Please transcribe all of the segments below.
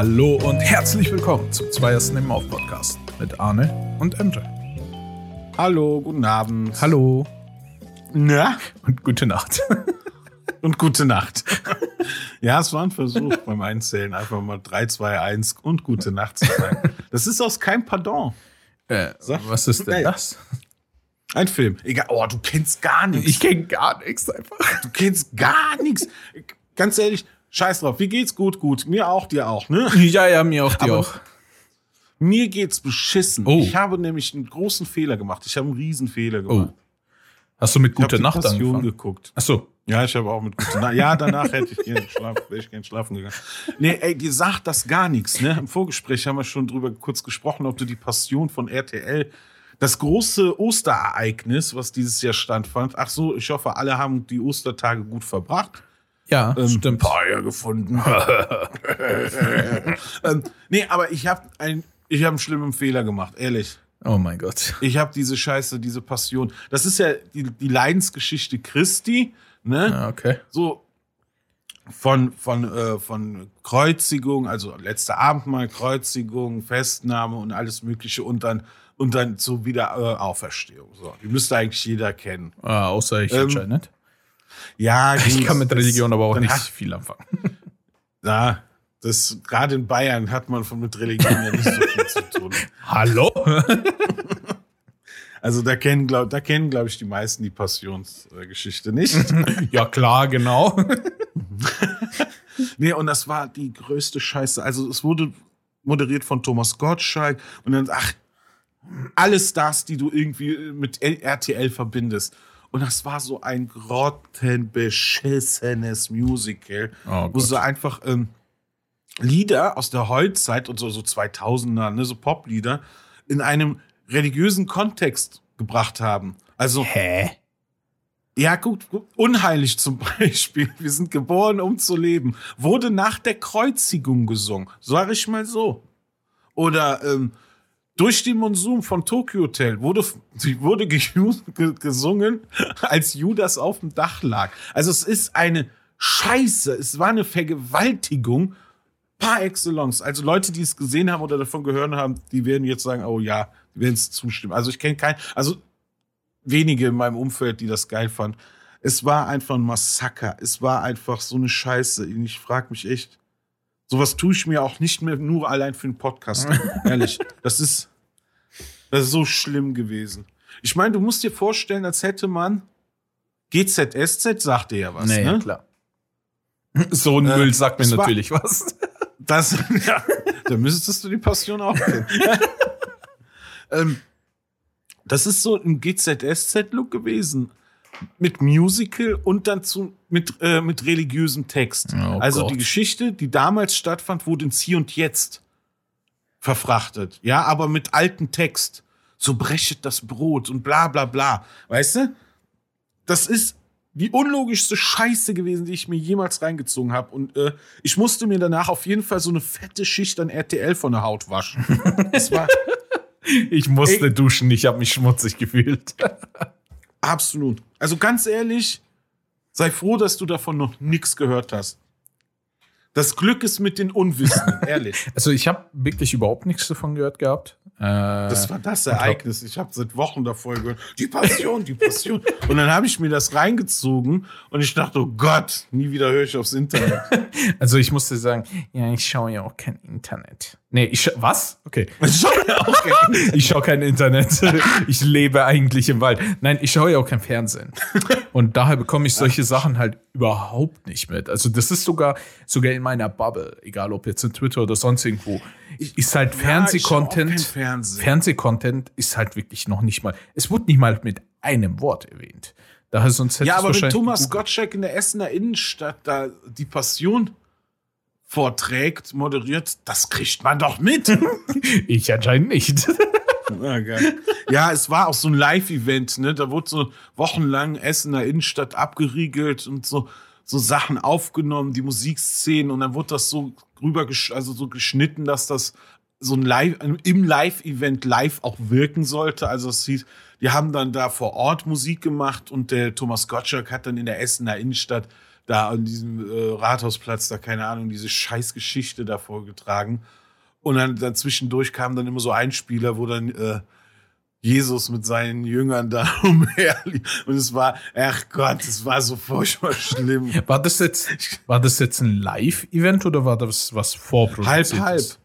Hallo und herzlich willkommen zum Zweiersten im Auf Podcast mit Arne und MJ. Hallo, guten Abend. Hallo Na? und gute Nacht. Und gute Nacht. ja, es war ein Versuch beim Einzählen, einfach mal 3, 2, 1 und gute Nacht zu sagen. Das ist aus kein Pardon. Äh, was ist denn Ey. das? Ein Film. Egal. Oh, du kennst gar nichts. Ich kenne gar nichts einfach. du kennst gar nichts. Ganz ehrlich, scheiß drauf. Wie geht's? Gut, gut. Mir auch, dir auch, ne? Ja, ja, mir auch, dir Aber- auch. Mir geht's beschissen. Oh. Ich habe nämlich einen großen Fehler gemacht. Ich habe einen riesen Fehler Oh. gemacht. Hast du mit Ich Gute die Nacht Passion angefangen? geguckt. Achso. Ja, ich habe auch mit guten Na Ja, danach hätte ich gern schlafen, wäre ich gern schlafen gegangen. Nee, ey, dir sagt das gar nichts, ne? Im Vorgespräch haben wir schon drüber kurz gesprochen, ob du die Passion von RTL, das große Osterereignis, was dieses Jahr stattfand. Ach so, ich hoffe, alle haben die Ostertage gut verbracht. Ja, Ähm, stimmt. Eier gefunden. ähm, nee, aber ich habe ein, ich habe einen schlimmen Fehler gemacht, ehrlich. Oh mein Gott. Ich habe diese Scheiße, diese Passion. Das ist ja die, die Leidensgeschichte Christi, ne? Ja, okay. so von, von, äh, von Kreuzigung, also letzte Abendmahl, Kreuzigung, Festnahme und alles Mögliche und dann, und dann zur Wiederauferstehung. So, die müsste eigentlich jeder kennen. Ah, außer ich Ähm, anscheinend. Ja, Ich gut, kann mit das- Religion aber auch nicht hat- viel anfangen. Ja, das, gerade in Bayern hat man von mit Religion ja nicht so viel zu tun. Hallo? Also da kennen, glaub, da kennen, glaube ich, die meisten die Passionsgeschichte nicht. ja, klar, genau. Nee, und das war die größte Scheiße. Also es wurde moderiert von Thomas Gottschalk und dann, ach, alle Stars, die du irgendwie mit RTL verbindest. Und das war so ein grottenbeschissenes Musical, Oh wo sie einfach ähm, Lieder aus der Heutzeit und so, so 2000er, ne, so Poplieder, in einem religiösen Kontext gebracht haben. Also Hä? ja, gut, gut. Unheilig zum Beispiel. Wir sind geboren, um zu leben. Wurde nach der Kreuzigung gesungen. Sag ich mal so. Oder ähm, durch den Monsum von Tokyo Hotel wurde, sie wurde ge ge gesungen, als Judas auf dem Dach lag. Also es ist eine Scheiße. Es war eine Vergewaltigung par excellence. Also Leute, die es gesehen haben oder davon gehört haben, die werden jetzt sagen, oh ja, die werden es zustimmen. Also ich kenne keinen, also wenige in meinem Umfeld, die das geil fanden. Es war einfach ein Massaker. Es war einfach so eine Scheiße. Ich frage mich echt, sowas tue ich mir auch nicht mehr nur allein für den Podcast. Ehrlich. Das ist, das ist so schlimm gewesen. Ich meine, du musst dir vorstellen, als hätte man GZSZ, sagte ja was, Nee, ne? klar. So ein Äh, Müll sagt mir es war- natürlich was. Das, ja, da müsstest du die Passion auch kennen. ähm, das ist so ein GZSZ-Look gewesen. Mit Musical und dann zu, mit, äh, mit religiösem Text. Oh also Gott. die Geschichte, die damals stattfand, wurde ins Hier und Jetzt verfrachtet. Ja, aber mit altem Text. So brechet das Brot und bla bla bla. Weißt du? Das ist die unlogischste Scheiße gewesen, die ich mir jemals reingezogen habe. Und äh, ich musste mir danach auf jeden Fall so eine fette Schicht an RTL von der Haut waschen. War Ich musste duschen, ich habe mich schmutzig gefühlt. absolut. Also ganz ehrlich, sei froh, dass du davon noch nichts gehört hast. Das Glück ist mit den Unwissenden, ehrlich. Also ich habe wirklich überhaupt nichts davon gehört gehabt. Äh, Das war das Ereignis. Ich habe seit Wochen davor gehört, die Passion, die Passion. Und dann habe ich mir das reingezogen und ich dachte, oh Gott, nie wieder höre ich aufs Internet. also ich musste sagen, ja, ich schaue ja auch kein Internet. Nee, ich was? Okay. Ich schaue ja. Ich kein Internet. Ich lebe eigentlich im Wald. Nein, ich schaue ja auch kein Fernsehen. Und daher bekomme ich solche Sachen halt überhaupt nicht mit. Also das ist sogar sogar in meiner Bubble, egal ob jetzt in Twitter oder sonst irgendwo, ist halt Fernsehcontent. kein Fernsehen. Fernsehcontent ist halt wirklich noch nicht mal. Es wurde nicht mal mit einem Wort erwähnt. Daher sonst hätte Ja, aber wenn Thomas. Gottschalk in der Essener Innenstadt da die Passion vorträgt, moderiert, das kriegt man doch mit. Ich anscheinend nicht. Ja, geil. ja, es war auch so ein Live-Event, ne? Da wurde so wochenlang Essener Innenstadt abgeriegelt und so, so Sachen aufgenommen, die Musikszenen, und dann wurde das so rüber, also so geschnitten, dass das so ein Live, im Live-Event live auch wirken sollte. Also es hieß, die haben dann da vor Ort Musik gemacht und der Thomas Gottschalk hat dann in der Essener Innenstadt da an diesem äh, Rathausplatz, da keine Ahnung, diese Scheißgeschichte da vorgetragen. Und dann dazwischendurch kam dann immer so ein Spieler, wo dann äh, Jesus mit seinen Jüngern da umherlief. Und es war, ach Gott, es war so furchtbar schlimm. War das jetzt, war das jetzt ein Live-Event oder war das was vorproduziert? Halb, halb.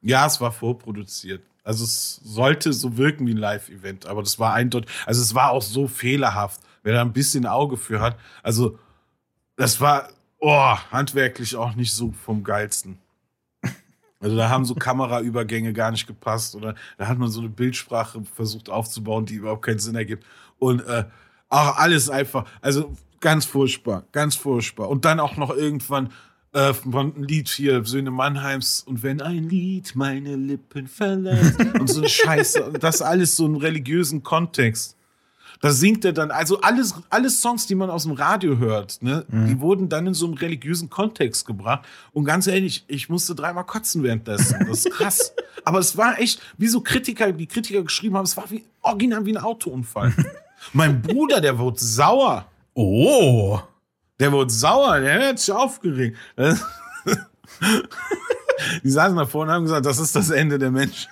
Ja, es war vorproduziert. Also es sollte so wirken wie ein Live-Event, aber das war eindeutig, also es war auch so fehlerhaft, wer da ein bisschen Auge für hat. Also das war, oh, handwerklich auch nicht so vom geilsten. Also da haben so Kameraübergänge gar nicht gepasst oder da hat man so eine Bildsprache versucht aufzubauen, die überhaupt keinen Sinn ergibt. Und äh, auch alles einfach, also ganz furchtbar, ganz furchtbar. Und dann auch noch irgendwann äh, von ein Lied hier, Söhne Mannheims, und wenn ein Lied meine Lippen verlässt und so eine Scheiße. Und das alles so im religiösen Kontext. Da singt er dann, also alles, alles Songs, die man aus dem Radio hört, ne, mhm. die wurden dann in so einem religiösen Kontext gebracht. Und ganz ehrlich, ich musste dreimal kotzen währenddessen. Das ist krass. Aber es war echt, wie so Kritiker, die Kritiker geschrieben haben, es war wie original wie ein Autounfall. mein Bruder, der wurde sauer. Oh. Der wurde sauer, der hat sich aufgeregt. die saßen da vorne und haben gesagt, das ist das Ende der Menschheit.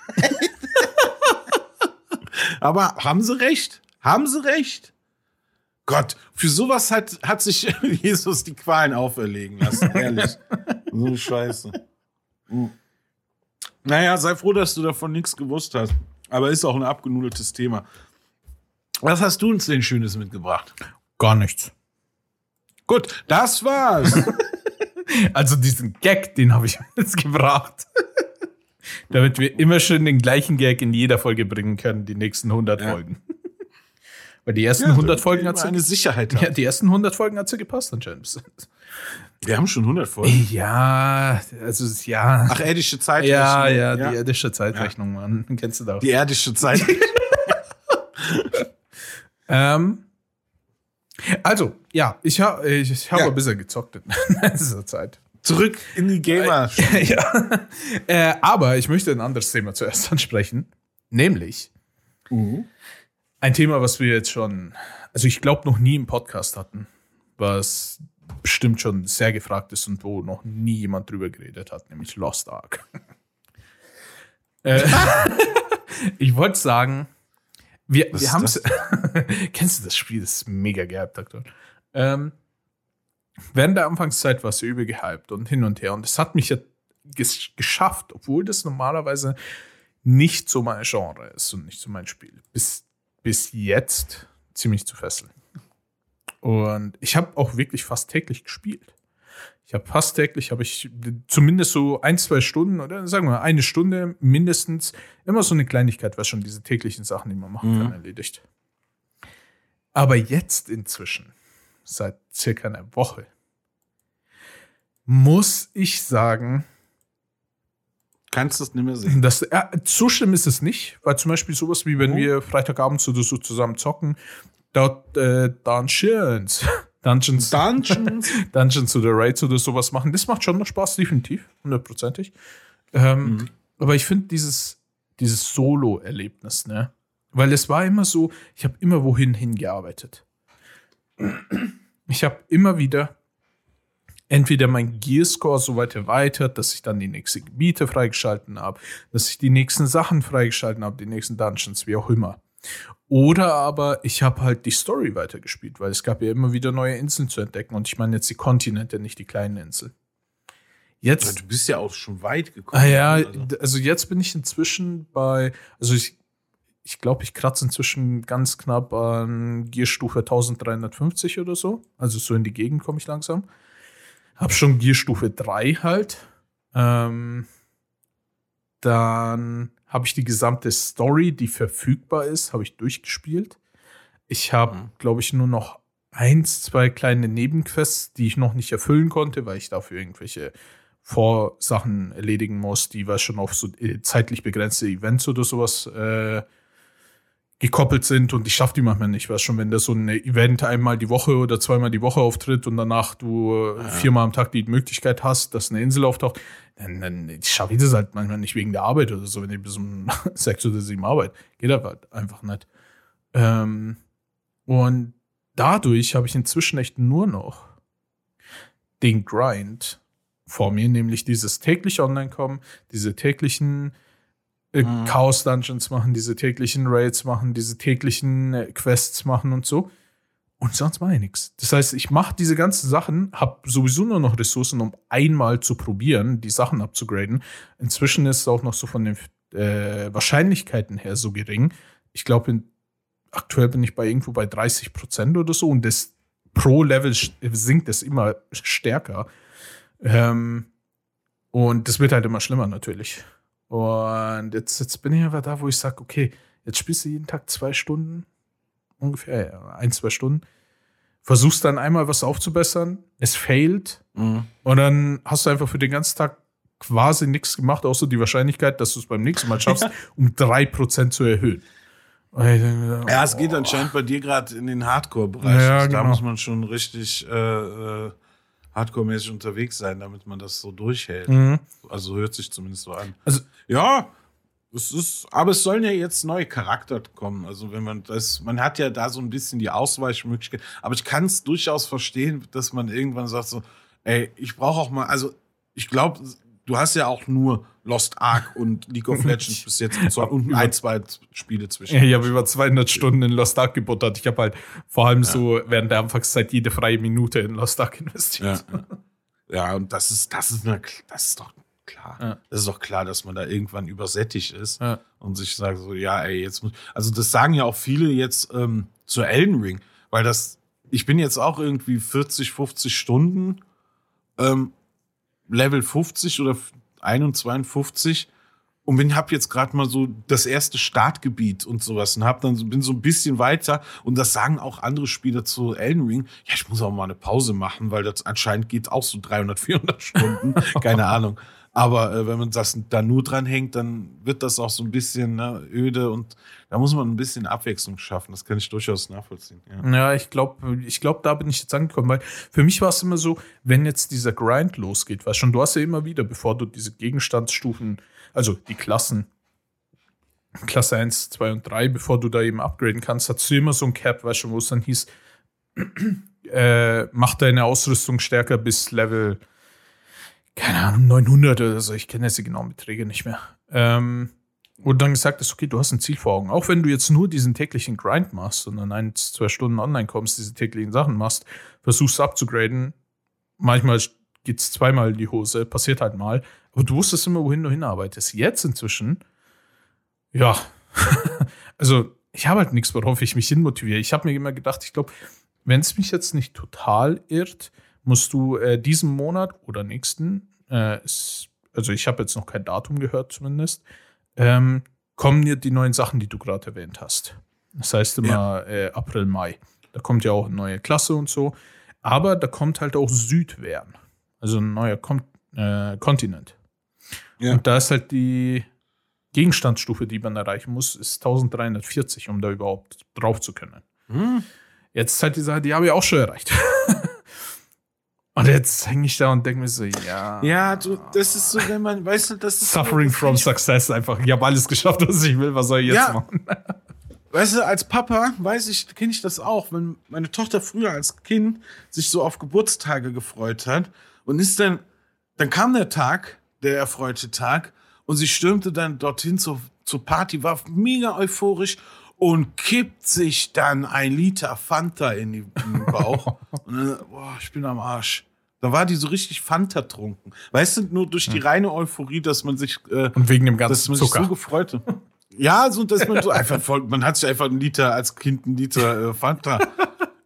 Aber haben sie recht? Haben sie recht? Gott, für sowas hat, hat sich Jesus die Qualen auferlegen lassen, ehrlich. so eine Scheiße. Hm. Naja, sei froh, dass du davon nichts gewusst hast. Aber ist auch ein abgenudeltes Thema. Was hast du uns denn Schönes mitgebracht? Gar nichts. Gut, das war's. also diesen Gag, den habe ich jetzt gebracht. Damit wir immer schön den gleichen Gag in jeder Folge bringen können, die nächsten 100 ja. Folgen. Weil die ersten ja, 100 Folgen hat sie eine Sicherheit. Ja, die ersten 100 Folgen hat sie gepasst anscheinend. Wir haben schon 100 Folgen. Ja, also ja. Ach, erdische Zeitrechnung. Ja, ja, die erdische Zeitrechnung, ja. Mann. Kennst du da auch. Die erdische Zeitrechnung. ähm, also, ja, ich, ha, ich, ich habe ja. ein bisschen gezockt in dieser Zeit. Zurück in die Gamer. ja. Äh, aber ich möchte ein anderes Thema zuerst ansprechen. Nämlich, uh ein Thema, was wir jetzt schon, also ich glaube, noch nie im Podcast hatten, was bestimmt schon sehr gefragt ist und wo noch nie jemand drüber geredet hat, nämlich Lost Ark. äh, ich wollte sagen, wir, wir haben es. kennst du das Spiel? Das ist mega gehypt aktuell. Ähm, während der Anfangszeit war es übel gehypt und hin und her. Und es hat mich ja ges geschafft, obwohl das normalerweise nicht so mein Genre ist und nicht so mein Spiel. Bis bis jetzt ziemlich zu fesseln. Und ich habe auch wirklich fast täglich gespielt. Ich habe fast täglich, habe ich zumindest so ein, zwei Stunden oder sagen wir eine Stunde mindestens immer so eine Kleinigkeit, was schon diese täglichen Sachen, die man machen kann, mhm. erledigt. Aber jetzt inzwischen, seit circa einer Woche, muss ich sagen, Kannst es nicht mehr sehen. Das, äh, so schlimm ist es nicht, weil zum Beispiel sowas wie wenn oh. wir Freitagabend oder so zusammen zocken, dort äh, Dungeons, Dungeons, Dungeons, Dungeons oder Raids oder sowas machen, das macht schon noch Spaß, definitiv, hundertprozentig. Ähm, mhm. Aber ich finde dieses, dieses Solo-Erlebnis, ne? Weil es war immer so, ich habe immer wohin hingearbeitet. Ich habe immer wieder entweder mein Gearscore so weit erweitert, dass ich dann die nächsten Gebiete freigeschalten habe, dass ich die nächsten Sachen freigeschalten habe, die nächsten Dungeons, wie auch immer. Oder aber ich habe halt die Story weitergespielt, weil es gab ja immer wieder neue Inseln zu entdecken. Und ich meine jetzt die Kontinente, nicht die kleinen Inseln. Jetzt, du bist ja auch schon weit gekommen. Ah ja, also. also jetzt bin ich inzwischen bei, also ich, ich glaube, ich kratze inzwischen ganz knapp an Gearstufe 1350 oder so. Also so in die Gegend komme ich langsam. Hab schon Gearstufe 3 halt. Ähm, dann habe ich die gesamte Story, die verfügbar ist, habe ich durchgespielt. Ich habe, mhm. glaube ich, nur noch eins, zwei kleine Nebenquests, die ich noch nicht erfüllen konnte, weil ich dafür irgendwelche Vorsachen erledigen muss, die was schon auf so äh, zeitlich begrenzte Events oder sowas äh, gekoppelt sind und ich schaffe die manchmal nicht, weißt schon, wenn da so ein Event einmal die Woche oder zweimal die Woche auftritt und danach du ja. viermal am Tag die Möglichkeit hast, dass eine Insel auftaucht, dann, dann schaffe ich das halt manchmal nicht wegen der Arbeit oder so, wenn ich bis um sechs oder sieben Arbeit. Geht halt einfach nicht. Ähm, und dadurch habe ich inzwischen echt nur noch den Grind vor mir, nämlich dieses tägliche Online-Kommen, diese täglichen äh, Mhm. Chaos-Dungeons machen, diese täglichen Raids machen, diese täglichen äh, Quests machen und so. Und sonst mache ich nichts. Das heißt, ich mache diese ganzen Sachen, habe sowieso nur noch Ressourcen, um einmal zu probieren, die Sachen abzugraden. Inzwischen ist es auch noch so von den äh, Wahrscheinlichkeiten her so gering. Ich glaube, aktuell bin ich bei irgendwo bei 30 Prozent oder so und das pro Level sinkt es immer stärker. Ähm, und das wird halt immer schlimmer natürlich. Und jetzt, jetzt bin ich einfach da, wo ich sage, okay, jetzt spielst du jeden Tag zwei Stunden, ungefähr ein, zwei Stunden, versuchst dann einmal was aufzubessern, es failt Mhm. und dann hast du einfach für den ganzen Tag quasi nichts gemacht, außer die Wahrscheinlichkeit, dass du es beim nächsten Mal schaffst, um drei Prozent zu erhöhen. Denke Ja, es geht oh, anscheinend bei dir gerade in den Hardcore-Bereich. Ja, Also da genau. muss man schon richtig äh, äh, Hardcore-mäßig unterwegs sein, damit man das so durchhält. Mhm. Also hört sich zumindest so an. Also- ja, es ist, aber es sollen ja jetzt neue Charakter kommen. Also wenn man das, man hat ja da so ein bisschen die Ausweichmöglichkeit. Aber ich kann es durchaus verstehen, dass man irgendwann sagt so, ey, ich brauche auch mal, also ich glaube, du hast ja auch nur Lost Ark und League of Legends bis jetzt gezockt und ein, zwei Spiele zwischen. Ja, ich habe über 200 Stunden in Lost Ark gebuttert. Ich habe halt vor allem so während der Anfangszeit jede freie Minute in Lost Ark investiert. Ja. ja, und das ist, das ist, eine, das ist doch klar. Ja. Das ist doch klar, dass man da irgendwann übersättigt ist Ja. und sich sagt so, ja, ey, jetzt muss. Also das sagen ja auch viele jetzt ähm, zu Elden Ring, weil das, ich bin jetzt auch irgendwie 40, 50 Stunden ähm, Level 50 oder 51 und bin hab jetzt gerade mal so das erste Startgebiet und sowas und hab dann bin so ein bisschen weiter und das sagen auch andere Spieler zu Elden Ring. Ja, ich muss auch mal eine Pause machen, weil das anscheinend geht auch so 300, 400 Stunden, keine Ahnung. Aber äh, wenn man das da nur dran hängt, dann wird das auch so ein bisschen ne, öde und da muss man ein bisschen Abwechslung schaffen. Das kann ich durchaus nachvollziehen. Ja. Ja, ich glaube, ich glaub, da bin ich jetzt angekommen, weil für mich war es immer so, wenn jetzt dieser Grind losgeht, weißt schon, du hast ja immer wieder, bevor du diese Gegenstandsstufen, also die Klassen, Klasse 1, 2 und 3, bevor du da eben upgraden kannst, hast du immer so ein Cap, weißt schon, wo es dann hieß, äh, mach deine Ausrüstung stärker bis Level, keine Ahnung, 900 oder so, ich kenne jetzt die genauen Beträge nicht mehr. Ähm, und dann gesagt ist, okay, du hast ein Ziel vor Augen. Auch wenn du jetzt nur diesen täglichen Grind machst und dann ein, zwei Stunden online kommst, diese täglichen Sachen machst, versuchst abzugraden. Manchmal geht's zweimal in die Hose, passiert halt mal. Aber du wusstest immer, wohin du hinarbeitest. Jetzt inzwischen, ja, also ich habe halt nichts, worauf ich mich hinmotiviere. Ich habe mir immer gedacht, ich glaube, wenn es mich jetzt nicht total irrt, musst du äh, diesen Monat oder nächsten, äh, ist, also ich habe jetzt noch kein Datum gehört zumindest, ähm, kommen dir die neuen Sachen, die du gerade erwähnt hast. Das heißt immer äh, April, Mai. Da kommt ja auch eine neue Klasse und so. Aber da kommt halt auch Südwern. Also ein neuer Kon äh, Kontinent. Ja. Und da ist halt die Gegenstandsstufe, die man erreichen muss, ist 1340, um da überhaupt drauf zu können. Hm. Jetzt ist halt die Sache, die habe ich auch schon erreicht. und jetzt hänge ich da und denke mir so, ja. Ja, du, das ist so, wenn man, weißt du, das ist Suffering so, from success einfach. Ich habe alles geschafft, was ich will. Was soll ich jetzt Ja. machen? Weißt du, als Papa weiß ich, kenne ich das auch, wenn meine Tochter früher als Kind sich so auf Geburtstage gefreut hat und ist dann, dann kam der Tag, der erfreute Tag, und sie stürmte dann dorthin zur, zur Party, war mega euphorisch und kippt sich dann ein Liter Fanta in, die, in den Bauch. und dann, boah, ich bin am Arsch. Da war die so richtig Fanta trunken. Weißt du, nur durch die reine Euphorie, dass man sich äh, Und wegen dem dass ganzen man sich so Zucker. gefreut hat. Ja, so dass man so einfach voll, man hat sich einfach einen Liter als Kind einen Liter äh, Fanta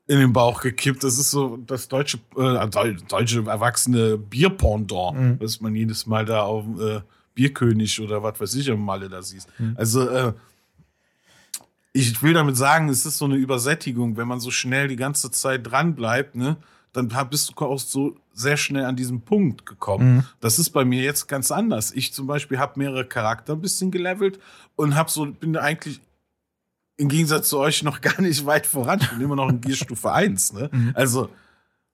in den Bauch gekippt. Das ist so das deutsche, äh, deu- deutsche erwachsene Bierpendant, Mhm. was man jedes Mal da auf äh, Bierkönig oder was weiß ich im Malle da siehst. Mhm. Also äh, ich will damit sagen, es ist so eine Übersättigung, wenn man so schnell die ganze Zeit dran bleibt, ne? Dann bist du auch so sehr schnell an diesen Punkt gekommen. Mhm. Das ist bei mir jetzt ganz anders. Ich zum Beispiel habe mehrere Charakter ein bisschen gelevelt und habe so bin eigentlich im Gegensatz zu euch noch gar nicht weit voran. Ich bin immer noch in Gierstufe 1. Ne? Mhm. Also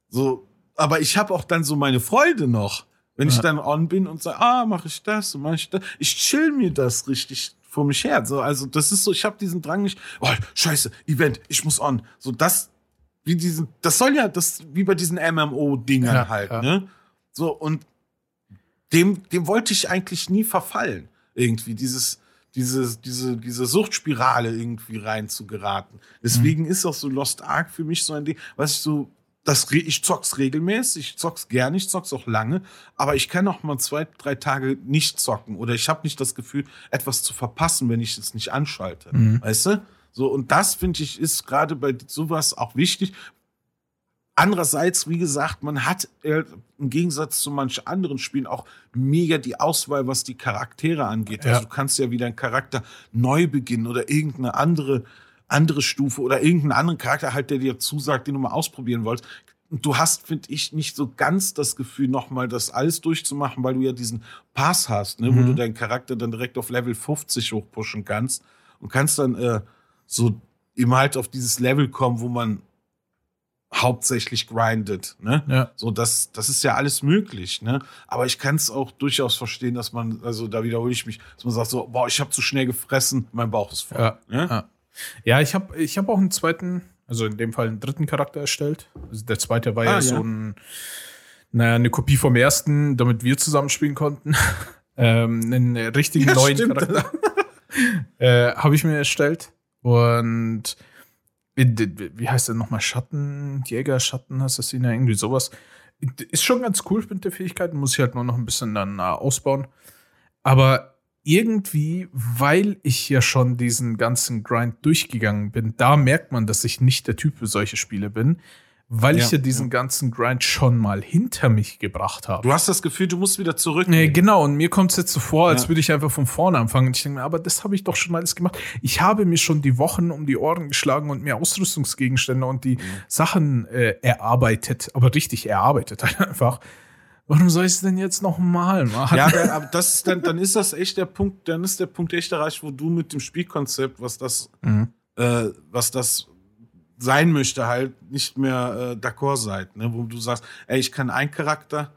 so, aber ich habe auch dann so meine Freude noch, wenn ich Ja. dann on bin und sage, ah, mache ich das und mache ich das. Ich chill mir das richtig vor mich her. So, also das ist so, ich habe diesen Drang nicht, oh, scheiße, Event, ich muss on. So das wie diesen, das soll ja, das, wie bei diesen MMO-Dingern Ja, halt, ja. ne? So, und dem, dem wollte ich eigentlich nie verfallen. Irgendwie, dieses, diese, diese, diese Suchtspirale irgendwie rein zu geraten. Deswegen ist auch so Lost Ark für mich so ein Ding, was ich so, das, ich zock's regelmäßig, ich zock's gerne, ich zock's auch lange, aber ich kann auch mal zwei, drei Tage nicht zocken oder ich habe nicht das Gefühl, etwas zu verpassen, wenn ich es nicht anschalte. Weißt du? So, und das finde ich ist gerade bei sowas auch wichtig. Andererseits, wie gesagt, man hat äh, im Gegensatz zu manch anderen Spielen auch mega die Auswahl, was die Charaktere angeht. Ja. Also du kannst ja wieder einen Charakter neu beginnen oder irgendeine andere, andere Stufe oder irgendeinen anderen Charakter halt, der dir zusagt, den du mal ausprobieren wolltest. Du hast, finde ich, nicht so ganz das Gefühl, nochmal das alles durchzumachen, weil du ja diesen Pass hast, ne, wo Mhm. du deinen Charakter dann direkt auf Level 50 hochpushen kannst und kannst dann äh, so eben halt auf dieses Level kommen, wo man hauptsächlich grindet. Ne? Ja. So, das, das ist ja alles möglich, ne? Aber ich kann es auch durchaus verstehen, dass man, also da wiederhole ich mich, dass man sagt so, boah, ich habe zu schnell gefressen, mein Bauch ist voll. Ja, ne? ja. Ja ich habe ich hab auch einen zweiten, also in dem Fall einen dritten Charakter erstellt. Also der zweite war ja, Ah, so ja. ein, naja, eine Kopie vom ersten, damit wir zusammen spielen konnten. ähm, einen richtigen Ja, neuen stimmt. Charakter äh, habe ich mir erstellt. Und wie heißt der nochmal? Schattenjäger, Schattenassassiner, irgendwie sowas. Ist schon ganz cool mit der Fähigkeit, muss ich halt nur noch ein bisschen dann äh, ausbauen. Aber irgendwie, weil ich ja schon diesen ganzen Grind durchgegangen bin, da merkt man, dass ich nicht der Typ für solche Spiele bin, weil ich Ja, ja diesen ganzen Grind schon mal hinter mich gebracht habe. Du hast das Gefühl, du musst wieder zurück. Nee, genau, und mir kommt es jetzt so vor, als Ja. würde ich einfach von vorne anfangen. Und ich denke mir, aber das habe ich doch schon alles gemacht. Ich habe mir schon die Wochen um die Ohren geschlagen und mir Ausrüstungsgegenstände und die Sachen äh, erarbeitet, aber richtig erarbeitet halt einfach. Warum soll ich es denn jetzt noch mal machen? Ja, dann, aber das ist dann, dann ist das echt der Punkt, dann ist der Punkt echt erreicht, wo du mit dem Spielkonzept, was das, Mhm. äh, was das sein möchte, halt nicht mehr äh, d'accord seid, ne? Wo du sagst, ey, ich kann einen Charakter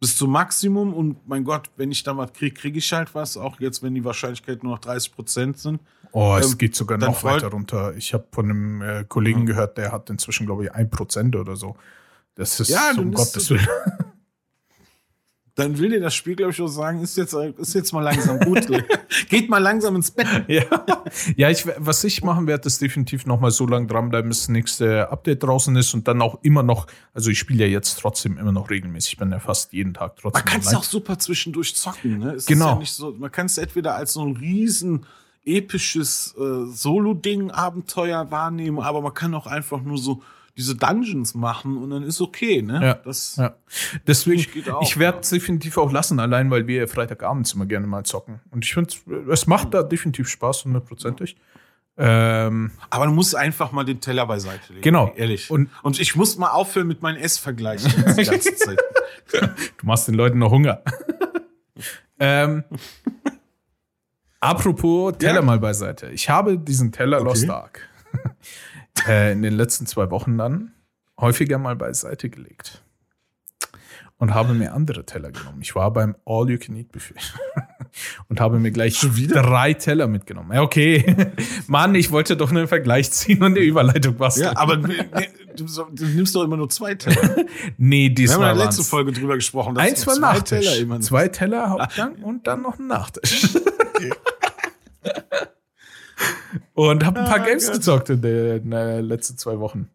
bis zum Maximum und mein Gott, wenn ich da was kriege, kriege ich halt was, auch jetzt, wenn die Wahrscheinlichkeiten nur noch 30 Prozent sind. Oh, es Ähm, geht sogar noch weiter runter. Ich habe von einem äh, Kollegen gehört, der hat inzwischen, glaube ich, ein Prozent oder so. Das ist Ja, um Gottes es- Willen. Dann will dir das Spiel, glaube ich, auch sagen, ist jetzt, ist jetzt mal langsam gut. Geht mal langsam ins Bett. Ja, ja ich, was ich machen werde, ist definitiv noch mal so lange dranbleiben, bis das nächste Update draußen ist und dann auch immer noch, also ich spiele ja jetzt trotzdem immer noch regelmäßig, ich bin ja fast jeden Tag trotzdem Man kann es auch super zwischendurch zocken. Ne? Es Genau. Ist ja nicht so, man kann es entweder als so ein riesen episches äh, Solo-Ding, Abenteuer wahrnehmen, aber man kann auch einfach nur so diese Dungeons machen und dann ist okay. Ne? Ja, Das, ja. Deswegen, auch, ich werde es definitiv auch lassen, allein weil wir ja Freitagabends immer gerne mal zocken. Und ich finde, es macht da definitiv Spaß, hundertprozentig. Ähm, Aber du musst einfach mal den Teller beiseite legen. Genau. Ehrlich. Und- Und, ich muss mal aufhören mit meinen Essvergleichen die ganze Zeit. Du machst den Leuten noch Hunger. ähm, apropos Teller Ja. mal beiseite. Ich habe diesen Teller Lost Ark äh, in den letzten zwei Wochen dann häufiger mal beiseite gelegt. Und habe mir andere Teller genommen. Ich war beim All-You-Can-Eat-Buffet. Und habe mir gleich drei Teller mitgenommen. Ja, okay. Mann, ich wollte doch nur einen Vergleich ziehen und eine Überleitung basteln. ja, aber nee, du, du nimmst doch immer nur zwei Teller. nee, Wir haben diesmal in der letzten Folge drüber gesprochen. dass Eins war zwei Nachtisch. Teller immer Zwei Teller Hauptgang und dann noch ein Nachtisch. Und habe ein paar Ah, Games Gott. gezockt in den äh, letzten zwei Wochen.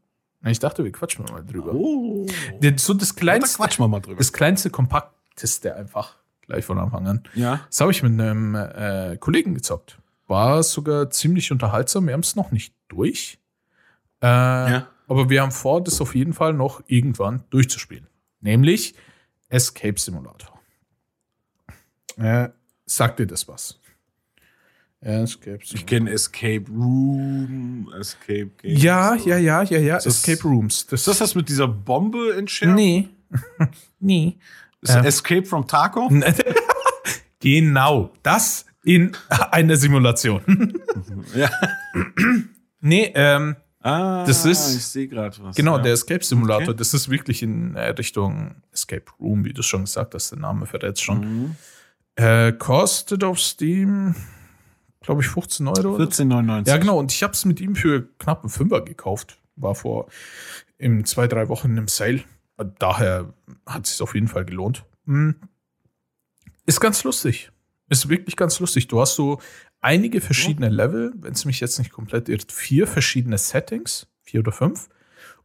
Ich dachte, wir quatschen mal drüber. Oh. Das- So das Da kleinste, quatschen wir mal drüber. das kleinste, kompakteste einfach. Gleich von Anfang an. Ja. Das habe ich mit einem äh, Kollegen gezockt. War sogar ziemlich unterhaltsam. Wir haben es noch nicht durch. Äh, Ja. Aber wir haben vor, das auf jeden Fall noch irgendwann durchzuspielen. Nämlich Escape Simulator. Äh, sagt dir das was? Escape Ich kenne Escape Room, Escape Game. Ja, ja, ja, ja, ja. das- Escape Rooms. Das Ist das das mit dieser Bombe entschärft? Nee. nee. Ist Ähm. Escape from Tarkov? genau. Das in einer Simulation. Ja. nee, ähm, Ah, Das ist- ich sehe gerade was. Genau, ja. der Escape Simulator, Okay. das ist wirklich in äh, Richtung Escape Room, wie du schon gesagt hast, der Name verrät schon. Mhm. Äh, kostet auf Steam, glaube ich, 15 Euro. oder so. 14,99. Ja, genau, und ich habe es mit ihm für knapp einen Fünfer gekauft. War vor in zwei, drei Wochen im Sale. Daher hat es sich auf jeden Fall gelohnt. Hm. Ist ganz lustig. Ist wirklich ganz lustig. Du hast so einige verschiedene Level, wenn es mich jetzt nicht komplett irrt, vier verschiedene Settings, vier oder fünf.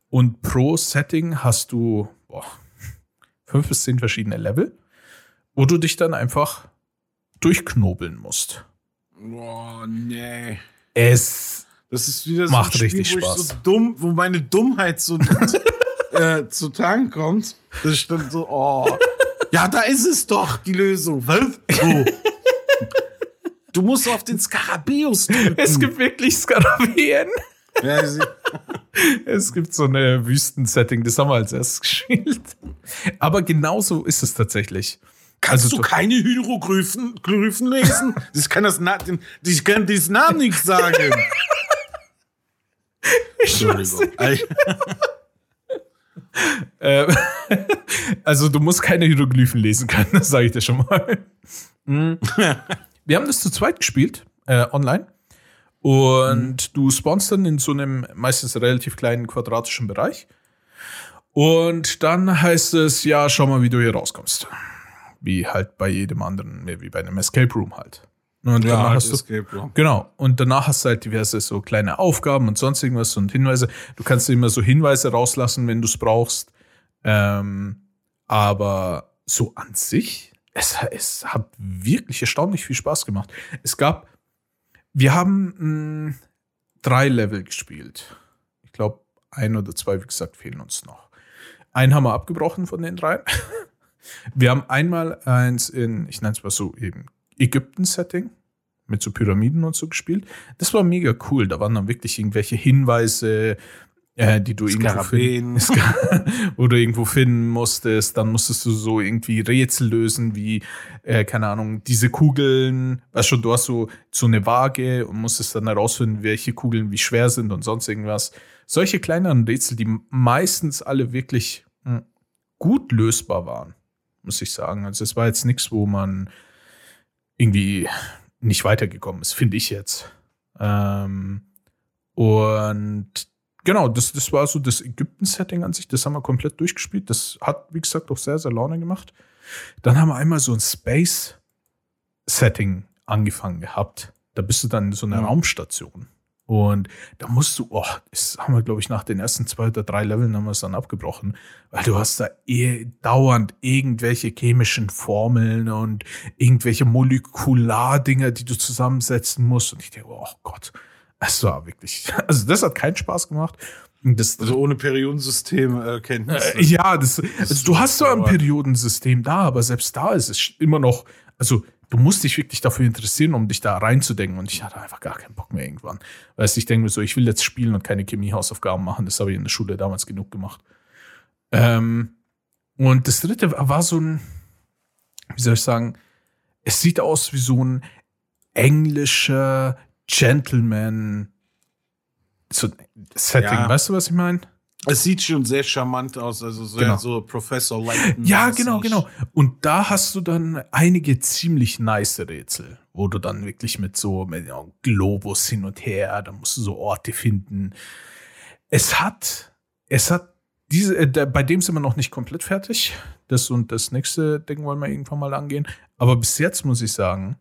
Und pro Setting hast du boah, fünf bis zehn verschiedene Level, wo du dich dann einfach durchknobeln musst. Boah, nee. Es Das ist wieder so Macht ein Spiel, richtig wo Spaß. so dumm, wo meine Dummheit so äh, zu Tragen kommt. Das dann so, oh. Ja, da ist es doch, die Lösung. Was? Oh. Du musst auf den Skarabäus drücken. Es gibt wirklich Skarabäen. Ja, Es gibt so eine Wüstensetting, das haben wir als erstes gespielt. Aber genauso ist es tatsächlich. Kannst Also du keine Hieroglyphen Glyphen lesen? Ich kann das ich kann diesen Namen nicht sagen. Entschuldigung. Äh, also du musst keine Hieroglyphen lesen können, das sage ich dir schon mal. Mhm. Wir haben das zu zweit gespielt, äh, online. Und du spawnst dann in so einem meistens relativ kleinen quadratischen Bereich. Und dann heißt es, ja, schau mal, wie du hier rauskommst. Wie halt bei jedem anderen, wie bei einem Escape Room halt. Und Ja, danach hast du, Escape Room. Genau. Und danach hast du halt diverse so kleine Aufgaben und sonst irgendwas und Hinweise. Du kannst immer so Hinweise rauslassen, wenn du es brauchst. Ähm, aber so an sich, es, es hat wirklich erstaunlich viel Spaß gemacht. Es gab, wir haben mh, drei Level gespielt. Ich glaube, ein oder zwei, wie gesagt, fehlen uns noch. Einen haben wir abgebrochen von den drei. Wir haben einmal eins in, ich nenne es mal so eben Ägypten-Setting mit so Pyramiden und so gespielt. Das war mega cool. Da waren dann wirklich irgendwelche Hinweise, äh, die du irgendwo finden, Skarabäen. du irgendwo finden musstest. Dann musstest du so irgendwie Rätsel lösen, wie, äh, keine Ahnung, diese Kugeln, weißt schon, du hast so, so eine Waage und musstest dann herausfinden, welche Kugeln wie schwer sind und sonst irgendwas. Solche kleineren Rätsel, die meistens alle wirklich mh, gut lösbar waren, muss ich sagen. Also es war jetzt nichts, wo man irgendwie nicht weitergekommen ist, finde ich jetzt. Ähm, und genau, das, das war so das Ägypten-Setting an sich, das haben wir komplett durchgespielt. Das hat, wie gesagt, auch sehr, sehr Laune gemacht. Dann haben wir einmal so ein Space-Setting angefangen gehabt. Da bist du dann in so einer Mhm. Raumstation. Und da musst du, oh, das haben wir, glaube ich, nach den ersten zwei oder drei Leveln haben wir es dann abgebrochen, weil du hast da eh dauernd irgendwelche chemischen Formeln und irgendwelche Molekulardinger, die du zusammensetzen musst. Und ich denke, oh Gott, es war wirklich, also das hat keinen Spaß gemacht. Das, Also ohne Periodensystem äh, äh, ja, das, also du hast zwar ein. Periodensystem da, aber selbst da ist es immer noch, also du musst dich wirklich dafür interessieren, um dich da reinzudenken. Und ich hatte einfach gar keinen Bock mehr irgendwann. Weißt du, ich denke mir so, ich will jetzt spielen und keine Chemiehausaufgaben machen. Das habe ich in der Schule damals genug gemacht. Ähm, und das dritte war so ein, wie soll ich sagen, es sieht aus wie so ein englischer Gentleman so Setting. Ja. Weißt du, was ich meine? Es sieht schon sehr charmant aus, also sehr Genau. so Professor Layton. Ja, genau, genau. Und da hast du dann einige ziemlich nice Rätsel, wo du dann wirklich mit so mit ja, Globus hin und her, da musst du so Orte finden. Es hat, es hat diese, äh, da, bei dem sind wir noch nicht komplett fertig. Das und das nächste Ding wollen wir irgendwann mal angehen. Aber bis jetzt muss ich sagen,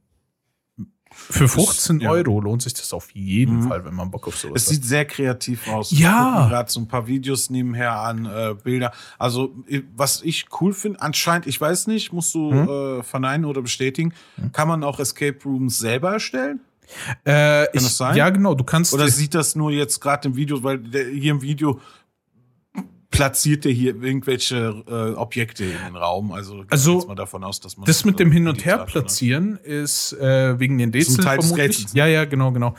für 15 ja. Euro lohnt sich das auf jeden Mhm. Fall, wenn man Bock auf sowas Es sieht sehr kreativ aus. Ja. gerade so ein paar Videos nebenher an, äh, Bilder. Also, was ich cool finde, anscheinend, ich weiß nicht, musst du Hm? äh, verneinen oder bestätigen, kann man auch Escape Rooms selber erstellen? Äh, ich, das sein? Ja, genau. Du kannst Oder sieht das nur jetzt gerade im Video, weil der, hier im Video platziert er hier irgendwelche äh, Objekte in den Raum. Also, Also, mal davon aus, dass man Das mit dem äh, Hin und Her ne? platzieren ist äh, wegen den des vermutlich. Rätsels. Ja, ja, genau, genau.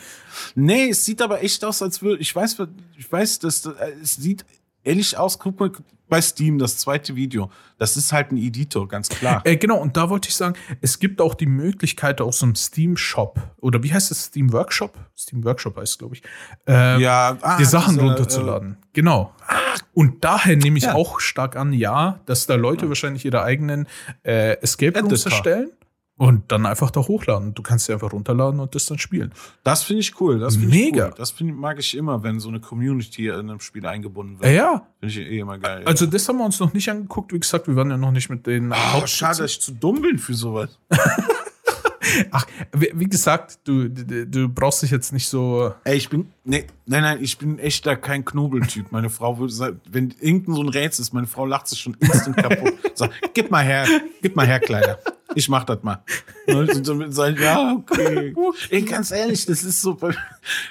Nee, es sieht aber echt aus, als würde ich weiß, ich weiß, dass das- es sieht ehrlich aus. Guck mal bei Steam das zweite Video. Das ist halt ein Editor, ganz klar. Äh, genau, und da wollte ich sagen, es gibt auch die Möglichkeit aus so einem Steam-Shop oder wie heißt es? Steam Workshop? Steam Workshop heißt es, glaube ich. Äh, ja, ah, die Sachen dieser, runterzuladen. genau. Und daher nehme ich Ja. auch stark an, ja, dass da Leute wahrscheinlich ihre eigenen äh, Escape Rooms erstellen Und dann einfach da hochladen. Du kannst sie einfach runterladen und das dann spielen. Das finde ich cool. Das find Mega. Ich cool. Das find, mag ich immer, wenn so eine Community in einem Spiel eingebunden wird. Ja, Finde ich eh immer geil. also das haben wir uns noch nicht angeguckt. Wie gesagt, wir waren ja noch nicht mit den oh, schade, dass ich zu dumm bin für sowas. Ach, wie, gesagt, du, du, du brauchst dich jetzt nicht so. Ey, ich bin. Nee, nein, nein, ich bin echt da kein Knobeltyp. Meine Frau würde sagen, wenn irgendein so ein Rätsel ist, meine Frau lacht sich schon instant kaputt. Sagt, gib mal her, gib mal her, Kleider. Ich mach das mal. Und dann sagen, ja, okay. Ey, ganz ehrlich, das ist so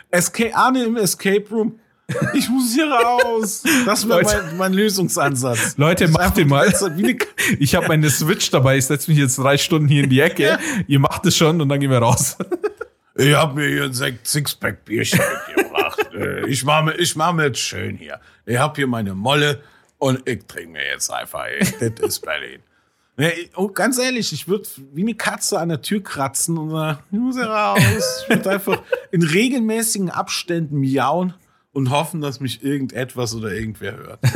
Escape, Arne im Escape Room. Ich muss hier raus. Das Leute. mein, mein Lösungsansatz. Leute, macht den mal. Ich habe meine Switch dabei. Ich setze mich jetzt drei Stunden hier in die Ecke. Ihr macht es schon und dann gehen wir raus. Ich habe mir hier ein Sixpack Bierchen mitgebracht. Äh, ich mache mir, ich mach mir jetzt schön hier. Ich habe hier meine Molle und ich trinke mir jetzt einfach. Ey. Das ist Berlin. Oh, ganz ehrlich, ich würde wie eine Katze an der Tür kratzen und sagen, ich muss hier raus. Ich würde einfach in regelmäßigen Abständen miauen und hoffen, dass mich irgendetwas oder irgendwer hört.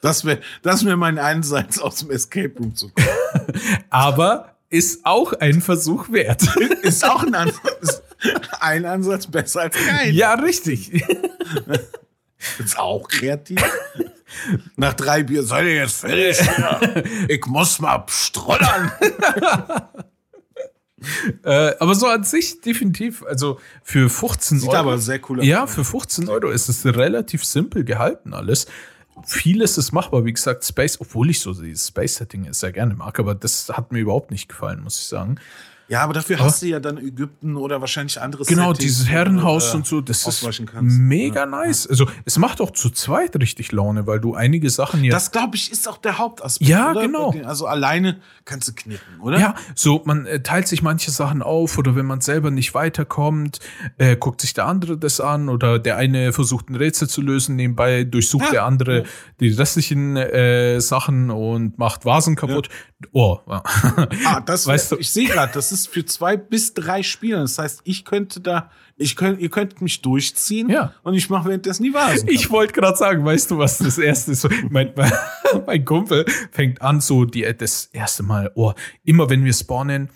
Das wäre das wär mein Einsatz aus dem Escape Room zu kommen. Aber ist auch ein Versuch wert. Ist auch ein Ansatz, ein Ansatz besser als kein. ja, richtig. Ist auch kreativ. Nach drei Bier seid ihr jetzt fertig. Ich muss mal strollern. Äh, aber so an sich definitiv. Also für 15 Sieht Euro. aber sehr cool aus. Ja, für 15 Euro ist es relativ simpel gehalten alles. Vieles ist machbar, wie gesagt, Space, obwohl ich so dieses Space-Setting sehr gerne mag, aber das hat mir überhaupt nicht gefallen, muss ich sagen. Ja, aber dafür hast du ja dann Ägypten oder wahrscheinlich andere Genau, Settings, dieses Herrenhaus und so, das ist mega nice. Also es macht auch zu zweit richtig Laune, weil du einige Sachen hier. Das, glaube ich, ist auch der Hauptaspekt. Ja, oder? genau. Also alleine kannst du knicken, oder? Ja, so man äh, teilt sich manche Sachen auf oder wenn man selber nicht weiterkommt, äh, guckt sich der andere das an oder der eine versucht ein Rätsel zu lösen, nebenbei durchsucht Ja, der andere ja. die restlichen äh, Sachen und macht Vasen kaputt. Oh, ja. Ah, das Weißt du- ich sehe gerade, das ist für zwei bis drei Spieler. Das heißt, ich könnte da, ich könnt, ihr könnt mich durchziehen Ja. und ich mache währenddessen die Vasen. Ich wollte gerade sagen, weißt du, was das erste ist? Mein, mein, mein Kumpel fängt an, so die, das erste Mal, oh, immer wenn wir spawnen,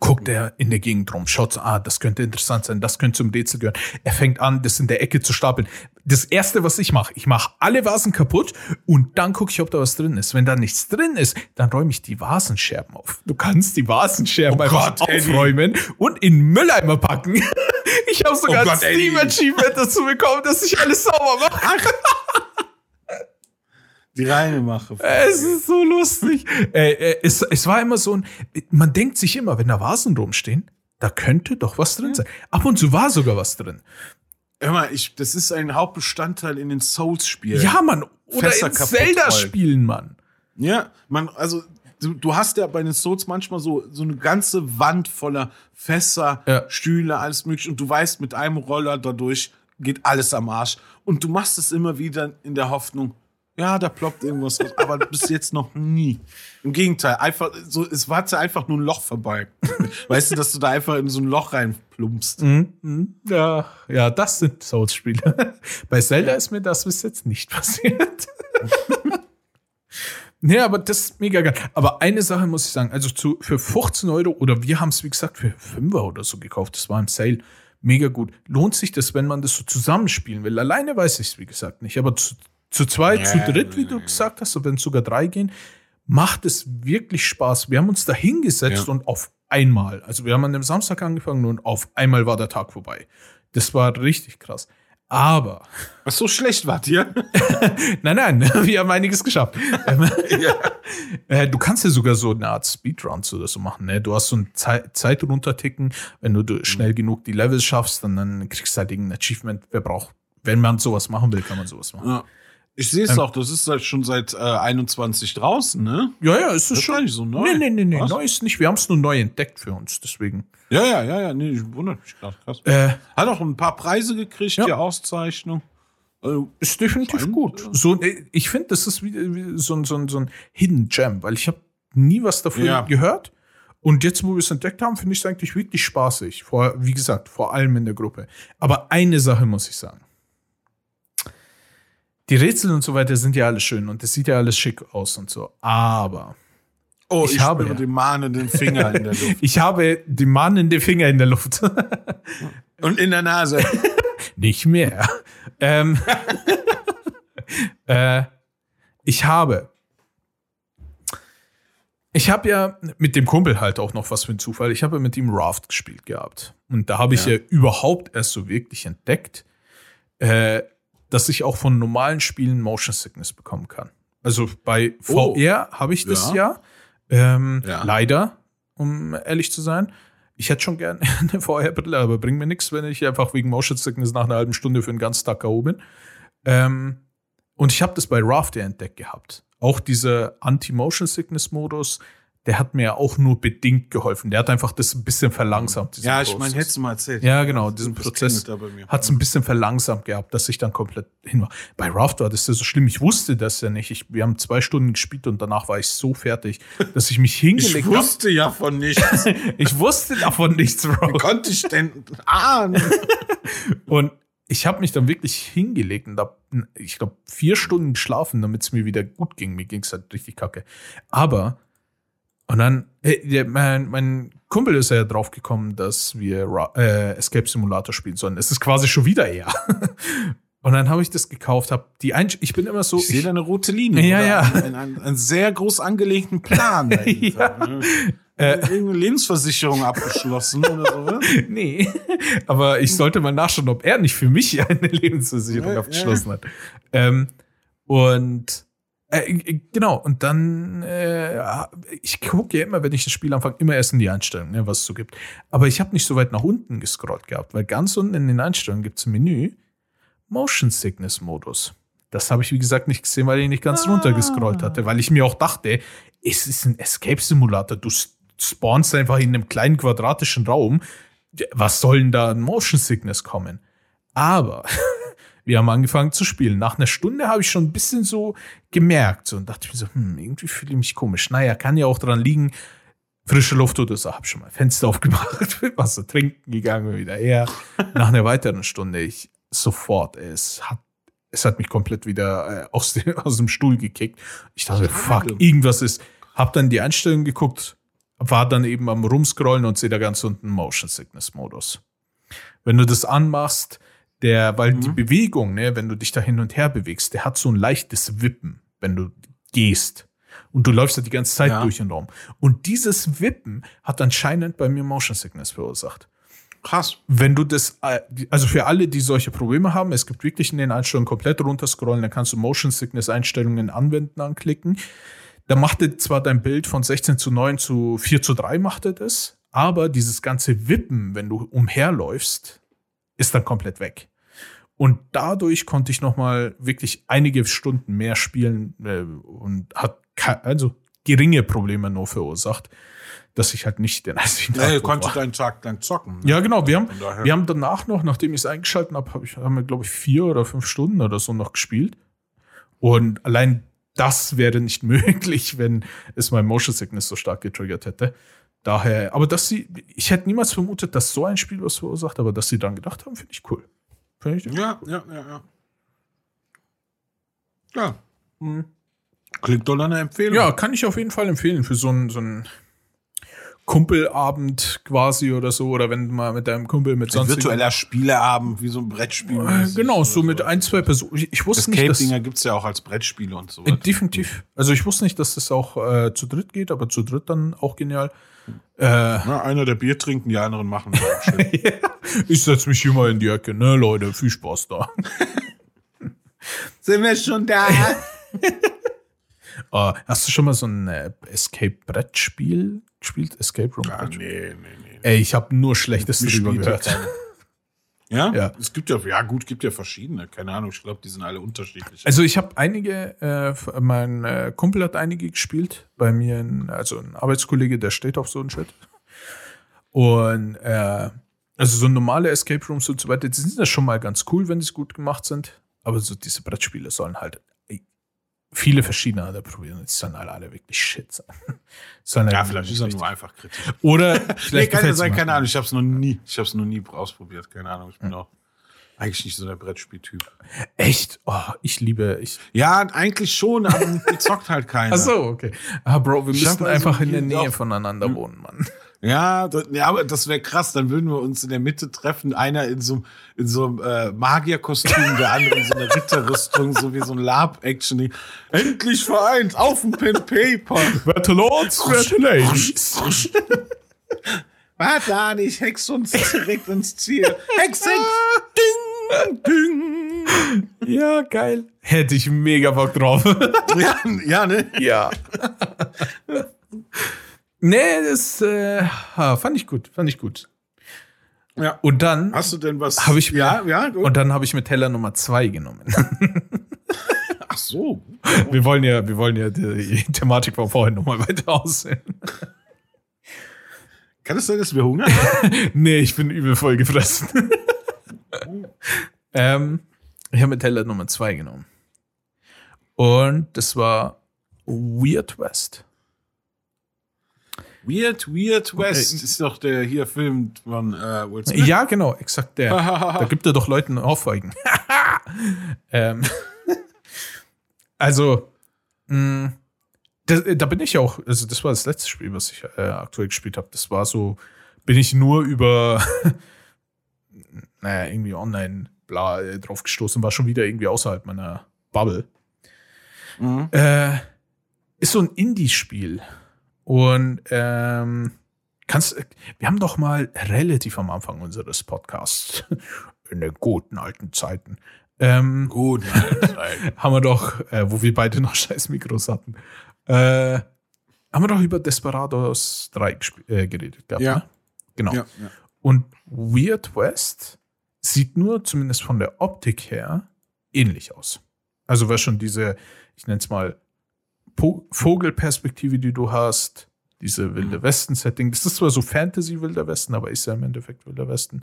guckt er in der Gegend rum, schaut so, ah, das könnte interessant sein, das könnte zum Rätsel gehören. Er fängt an, das in der Ecke zu stapeln. Das erste, was ich mache, ich mache alle Vasen kaputt und dann gucke ich, ob da was drin ist. Wenn da nichts drin ist, dann räume ich die Vasenscherben auf. Du kannst die Vasenscherben Oh einfach Gott, Eddie. aufräumen und in Mülleimer packen. Ich habe sogar Oh ein Gott, Eddie. Steam Achievement dazu bekommen, dass ich alles sauber mache. Die reine mache. Es ist so lustig. Äh, äh, es, es war immer so ein, man denkt sich immer, wenn da Vasen rumstehen, da könnte doch was drin sein. Ab und zu war sogar was drin. Hör mal, ich, das ist ein Hauptbestandteil in den Souls-Spielen. Ja, Mann. Oder Fässer in kaputt Zelda rollen. spielen, Mann. Ja, man, also du, du hast ja bei den Souls manchmal so, so eine ganze Wand voller Fässer, Ja. Stühle, alles mögliche. Und du weißt, mit einem Roller dadurch geht alles am Arsch. Und du machst es immer wieder in der Hoffnung, ja, da ploppt irgendwas raus. Aber bis jetzt noch nie. Im Gegenteil, einfach, so, es war ja einfach nur ein Loch vorbei. weißt du, dass du da einfach in so ein Loch reinplumpst. Mhm. Ja, ja, das sind Souls-Spiele. Bei Zelda ist mir das bis jetzt nicht passiert. Nee, aber das ist mega geil. Aber eine Sache muss ich sagen, also zu, für 15 Euro oder wir haben es, wie gesagt, für 5 oder so gekauft. Das war im Sale. Mega gut. Lohnt sich das, wenn man das so zusammenspielen will? Alleine weiß ich es, wie gesagt, nicht. Aber zu, zu zweit, zu Ja. dritt, wie du gesagt hast, wenn es sogar drei gehen, macht es wirklich Spaß. Wir haben uns da hingesetzt Ja. und auf einmal, also wir haben an dem Samstag angefangen und auf einmal war der Tag vorbei. Das war richtig krass. Aber, Was so schlecht war dir? nein, nein, wir haben einiges geschafft. Ähm, äh, du kannst ja sogar so eine Art Speedruns oder so machen. Ne? Du hast so ein Zei Zeit runterticken. Wenn du du schnell genug die Levels schaffst, dann, dann kriegst du halt irgendein Achievement. Wer braucht, wenn man sowas machen will, kann man sowas machen. Ja. Ich sehe es auch, das ist halt schon seit äh, 21 draußen, ne? Ja, ja, ist es schon. nicht so neu. Nee, nee, nee, nee, Was? neu ist nicht. Wir haben es nur neu entdeckt für uns, deswegen. Ja, ja, ja, ja, nee, ich wundert mich gerade krass. Äh, Hat auch ein paar Preise gekriegt, Ja. die Auszeichnung. Also, ist definitiv Scheint, gut. äh, So, äh, ich finde, das ist wie, wie so, ein- so, so ein Hidden Gem, weil ich habe nie was davon Ja. gehört. Und jetzt, wo wir es entdeckt haben, finde ich es eigentlich wirklich spaßig. Vor, wie gesagt, vor allem in der Gruppe. Aber eine Sache muss ich sagen. Die Rätsel und so weiter sind ja alles schön und es sieht ja alles schick aus und so. Aber Oh, Ich ich, habe, ja. den mahnenden Finger in der Luft. Ich habe die mahnende Finger in der Luft. Und in der Nase. Nicht mehr. ähm, äh, ich habe. Ich habe ja mit dem Kumpel halt auch noch was für ein Zufall. Ich habe ja mit ihm Raft gespielt gehabt. Und da habe ich ja. Ja. überhaupt erst so wirklich entdeckt, äh, dass ich auch von normalen Spielen Motion Sickness bekommen kann. Also bei Oh. VR habe ich das ja. Ja. Ähm, Ja. Leider, um ehrlich zu sein. Ich hätte schon gern eine VR-Brille, aber bringt mir nichts, wenn ich einfach wegen Motion Sickness nach einer halben Stunde für einen ganzen Tag K.O. bin. Ähm, und ich habe das bei Raft ja entdeckt gehabt. Auch dieser Anti-Motion Sickness-Modus, der hat mir auch nur bedingt geholfen. Der hat einfach das ein bisschen verlangsamt. Ja, ich meine, hättest du mal erzählt. Ja, genau, diesen Prozess hat es ein bisschen verlangsamt gehabt, dass ich dann komplett hin war. Bei Raft war das ja so schlimm. Ich wusste das ja nicht. Ich, wir haben zwei Stunden gespielt und danach war ich so fertig, dass ich mich Ich hingelegt habe. wusste ja von nichts. Ich wusste davon nichts, Bro. Wie konnte ich denn ahnen? Und ich habe mich dann wirklich hingelegt und hab, ich glaube, vier Stunden geschlafen, damit es mir wieder gut ging. Mir ging es halt richtig kacke. Aber, und dann, äh, mein, mein Kumpel ist ja drauf gekommen, dass wir äh, Escape Simulator spielen sollen. Es ist quasi schon wieder er. Und dann habe ich das gekauft, habe die Einsch ich bin immer so. Ich sehe da eine rote Linie. Ja, ja. Einen, einen, einen sehr groß angelegten Plan. dahinter, ne? Irgendeine Lebensversicherung abgeschlossen oder sowas. nee, aber ich sollte mal nachschauen, ob er nicht für mich eine Lebensversicherung Ja, abgeschlossen hat. Ähm, und äh, genau, und dann, äh, ich gucke ja immer, wenn ich das Spiel anfange, immer erst in die Einstellungen, ne, was es so gibt. Aber ich habe nicht so weit nach unten gescrollt gehabt, weil ganz unten in den Einstellungen gibt es ein Menü, Motion Sickness Modus. Das habe ich, wie gesagt, nicht gesehen, weil ich nicht ganz runter gescrollt hatte, weil ich mir auch dachte, es ist ein Escape Simulator. Du spawnst einfach in einem kleinen quadratischen Raum. Was soll denn da an Motion Sickness kommen? Aber wir haben angefangen zu spielen. Nach einer Stunde habe ich schon ein bisschen so gemerkt so, und dachte mir so, hm, irgendwie fühle ich mich komisch. Naja, kann ja auch dran liegen, frische Luft oder so. Hab schon mal Fenster aufgemacht, Wasser trinken gegangen, wieder her. Nach einer weiteren Stunde, ich sofort, es hat, es hat mich komplett wieder äh, aus, dem, aus dem Stuhl gekickt. Ich dachte, fuck, irgendwas ist. Hab dann die Einstellungen geguckt, war dann eben am Rumscrollen und sehe da ganz unten Motion Sickness Modus. Wenn du das anmachst, der, weil die Bewegung, ne, wenn du dich da hin und her bewegst, der hat so ein leichtes Wippen, wenn du gehst. Und du läufst da die ganze Zeit Ja. durch den Raum. Und dieses Wippen hat anscheinend bei mir Motion Sickness verursacht. Krass. Wenn du das, äh, also für alle, die solche Probleme haben, es gibt wirklich in den Einstellungen komplett runterscrollen, dann kannst du Motion Sickness Einstellungen anwenden, anklicken. Da macht er zwar dein Bild von 16 zu 9 zu 4 zu 3 macht er das, aber dieses ganze Wippen, wenn du umherläufst, ist dann komplett weg. Und dadurch konnte ich noch mal wirklich einige Stunden mehr spielen äh, und hat also geringe Probleme nur verursacht, dass ich halt nicht den einzigen Ja, ihr gut konntet war. einen Tag lang zocken. ne? Ja, genau. Wir haben, wir haben danach noch, nachdem ich es eingeschaltet habe, hab ich, haben wir, glaube ich, vier oder fünf Stunden oder so noch gespielt. Und allein das wäre nicht möglich, wenn es mein Motion Sickness so stark getriggert hätte. Daher, aber dass sie, ich hätte niemals vermutet, dass so ein Spiel was verursacht, aber dass sie dran gedacht haben, finde ich cool. Finde ich Ja, ja, ja, ja. Ja. Mhm. Klingt doch einer Empfehlung. Ja, kann ich auf jeden Fall empfehlen für so einen, so einen Kumpelabend quasi oder so, oder wenn mal mit deinem Kumpel mit Ein sonst virtueller Spieleabend, wie so ein Brettspiel. Äh, Genau, so mit ein, zwei Personen. Ich, ich wusste nicht, dass, Escape-Dinger gibt es ja auch als Brettspiele und so. Äh, Definitiv. Also ich wusste nicht, dass das auch äh, zu dritt geht, aber zu dritt dann auch genial. Äh, Na, einer der Bier trinken, die anderen machen. Shit. ich setze mich hier mal in die Ecke, ne, Leute, viel Spaß da. Sind wir schon da? Äh, hast du schon mal so ein äh, Escape-Brettspiel gespielt? Escape Room? ah, Brettspiel? nee, nee, nee. Ey, ich habe nur Schlechtes darüber gehört. ja. Ja? Es gibt ja, ja gut, gibt ja verschiedene. Keine Ahnung, ich glaube, die sind alle unterschiedlich. Also ich habe einige, äh, mein äh, Kumpel hat einige gespielt, bei mir, ein, also ein Arbeitskollege, der steht auf so einen Shit. Und äh, also so normale Escape Rooms und so weiter, die sind ja schon mal ganz cool, wenn sie gut gemacht sind. Aber so diese Brettspiele sollen halt viele verschiedene Arten probieren. Die sollen halt alle wirklich shit sein. Sollen ja, halt vielleicht ist er nur einfach kritisch. Oder Nee, vielleicht kann ja gefällt's sein, keine Ahnung. Ich habe es noch nie, ich habe es noch nie ausprobiert. Keine Ahnung. Ich bin auch Eigentlich nicht so der Brettspieltyp. Echt? Oh, ich liebe. Ich. Ja, eigentlich schon, aber zockt halt keiner. Ach so, okay. Ah, Bro, wir Ich müssten hab also einfach in der Nähe voneinander wohnen, Mann. Ja, das, ja, aber das wäre krass. Dann würden wir uns in der Mitte treffen. Einer in so, einem- in so einem äh, Magierkostüm, der andere in so einer Ritterrüstung, so wie so ein Lab-Action. Endlich vereint auf dem Pen Paper. Werte Lords, Ladies. Warte an, ich hex uns direkt ins Ziel. Hex, hex. Ding, ding. Ja, geil. Hätte ich mega Bock drauf. Ja, ja, ne? ja. nee, das äh, ah, fand ich gut, fand ich gut. Ja. Und dann Hast du denn was? Hab ich- Ja, ja, gut. und dann habe ich mir Teller Nummer zwei genommen. Ach so. wir wollen ja, wir wollen ja die Thematik von vorhin nochmal weiter aussehen. Kann es sein, dass wir Hunger haben? nee, ich bin übel voll gefressen. ähm, ich habe mir Teller Nummer zwei genommen. Und das war Weird West. Weird, Weird West Okay. ist doch der hier Film von äh, Will Smith. Ja, genau, exakt der. da gibt er doch Leuten Ohrfeigen. ähm, also, mh, das, da bin ich auch, also das war das letzte Spiel, was ich äh, aktuell gespielt habe. Das war so, bin ich nur über, naja, irgendwie online bla, äh, drauf gestoßen, war schon wieder irgendwie außerhalb meiner Bubble. Mhm. Äh, ist so ein Indie-Spiel. Und ähm, kannst, wir haben doch mal relativ am Anfang unseres Podcasts, in den guten alten Zeiten, ähm, Gut. haben wir doch, äh, wo wir beide noch scheiß Mikros hatten, äh, haben wir doch über Desperados 3 gesp- äh, geredet gehabt, Ja. ne? Genau. ja, ja. Und Weird West sieht nur, zumindest von der Optik her, ähnlich aus. Also war schon diese, ich nenne es mal, Vogelperspektive, die du hast, diese Wilde Westen-Setting. Das ist zwar so Fantasy-Wilder Westen, aber ist ja im Endeffekt Wilder Westen.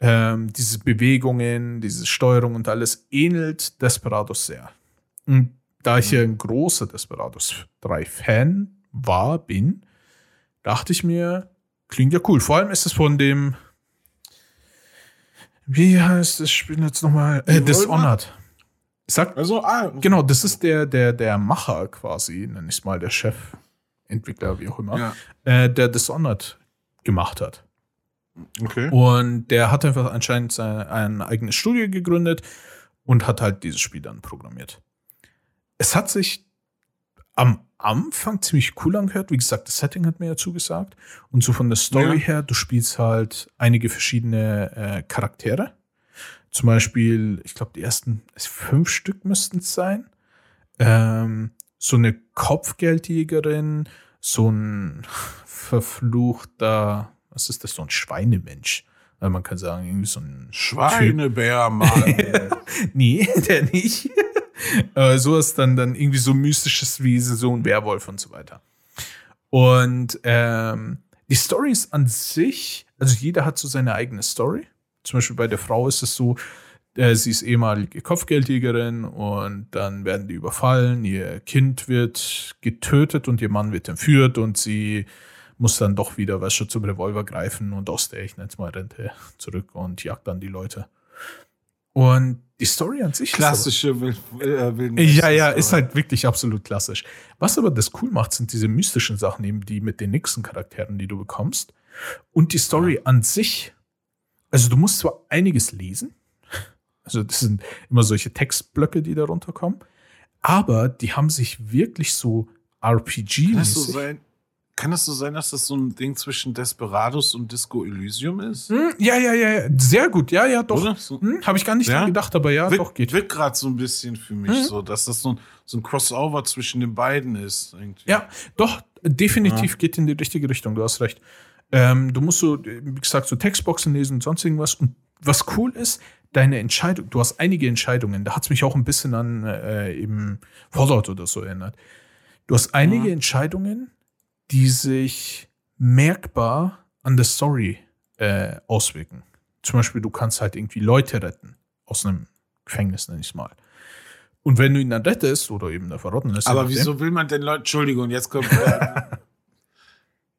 Ähm, diese Bewegungen, diese Steuerung und alles ähnelt Desperados sehr. Und da ich ja ein großer Desperados 3 Fan war, bin, dachte ich mir, klingt ja cool. Vor allem ist es von dem, wie heißt das Spiel jetzt nochmal? Äh? Dishonored. Sag, Also, ah, genau, das ist der, der, der Macher quasi, nenne ich es mal, der Chef, Entwickler, wie auch immer, Ja. äh, der Dishonored gemacht hat. Okay. Und der hat einfach anscheinend sein, ein eigenes Studio gegründet und hat halt dieses Spiel dann programmiert. Es hat sich am Anfang ziemlich cool angehört. Wie gesagt, das Setting hat mir ja zugesagt. Und so von der Story Ja. her, du spielst halt einige verschiedene äh, Charaktere. Zum Beispiel, ich glaube, die ersten fünf Stück müssten es sein. Ähm, so eine Kopfgeldjägerin, so ein verfluchter, was ist das, so ein Schweinemensch. Also man kann sagen, irgendwie so ein. Schweinebär, Mann. Nee, der nicht. äh, so ist dann, dann irgendwie so mystisches wie so ein Werwolf und so weiter. Und ähm, die Stories an sich, also jeder hat so seine eigene Story. Zum Beispiel bei der Frau ist es so, äh, sie ist ehemalige Kopfgeldjägerin und dann werden die überfallen, ihr Kind wird getötet und ihr Mann wird entführt und sie muss dann doch wieder, was schon zum Revolver greifen und aus der, ich nenne es mal Rente, zurück und jagt dann die Leute. Und die Story an sich ist aber- Klassische äh, Wilden ja, ja, ist halt wirklich absolut klassisch. Was aber das cool macht, sind diese mystischen Sachen, eben die mit den nächsten Charakteren, die du bekommst. Und die Story an sich. Also du musst zwar einiges lesen, also das sind immer solche Textblöcke, die da runterkommen, aber die haben sich wirklich so Kann das, so RPG-mäßig. sein, kann das so sein, dass das so ein Ding zwischen Desperados und Disco Elysium ist? Hm, ja, ja, ja, ja, sehr gut, ja, ja, doch. So, Hm, Habe ich gar nicht Ja? dran gedacht, aber ja, wirkt, doch geht. Wirkt gerade so ein bisschen für mich Mhm. so, dass das so ein, so ein Crossover zwischen den beiden ist. Irgendwie. Ja, doch, definitiv geht in die richtige Richtung, du hast recht. Ähm, du musst so, wie gesagt, so Textboxen lesen und sonst irgendwas. Und was cool ist, deine Entscheidung, du hast einige Entscheidungen, da hat es mich auch ein bisschen an äh, eben Fallout oder so erinnert. Du hast einige Entscheidungen, die sich merkbar an der Story äh, auswirken. Zum Beispiel, du kannst halt irgendwie Leute retten aus einem Gefängnis, nenne ich es mal. Und wenn du ihn dann rettest oder eben da verrotten lässt, Aber wieso will man denn Leute, Entschuldigung, jetzt kommt,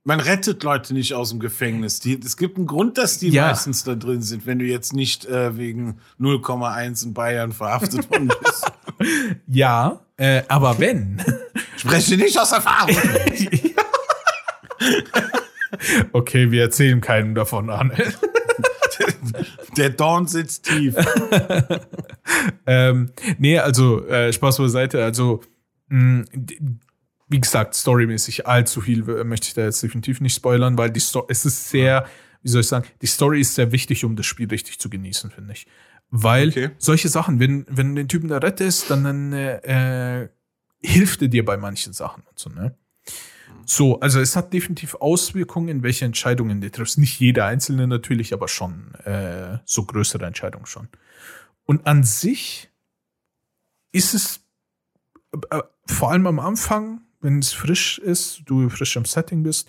Man rettet Leute nicht aus dem Gefängnis. Die, es gibt einen Grund, dass die Ja. meistens da drin sind, wenn du jetzt nicht äh, wegen 0,1 in Bayern verhaftet worden bist. Ja, äh, aber wenn. Spreche nicht aus Erfahrung. Okay, wir erzählen keinem davon an. Der Dorn sitzt tief. ähm, nee, also äh, Spaß beiseite. Also, mh, wie gesagt, storymäßig allzu viel äh, möchte ich da jetzt definitiv nicht spoilern, weil die Story, es ist sehr, wie soll ich sagen, die Story ist sehr wichtig, um das Spiel richtig zu genießen, finde ich. Weil Okay. solche Sachen, wenn, wenn du den Typen da rettest, dann, dann äh, hilft er dir bei manchen Sachen und so, ne? So, also es hat definitiv Auswirkungen, in welche Entscheidungen du triffst. Nicht jede einzelne natürlich, aber schon äh, so größere Entscheidungen schon. Und an sich ist es äh, vor allem am Anfang, wenn es frisch ist, du frisch im Setting bist,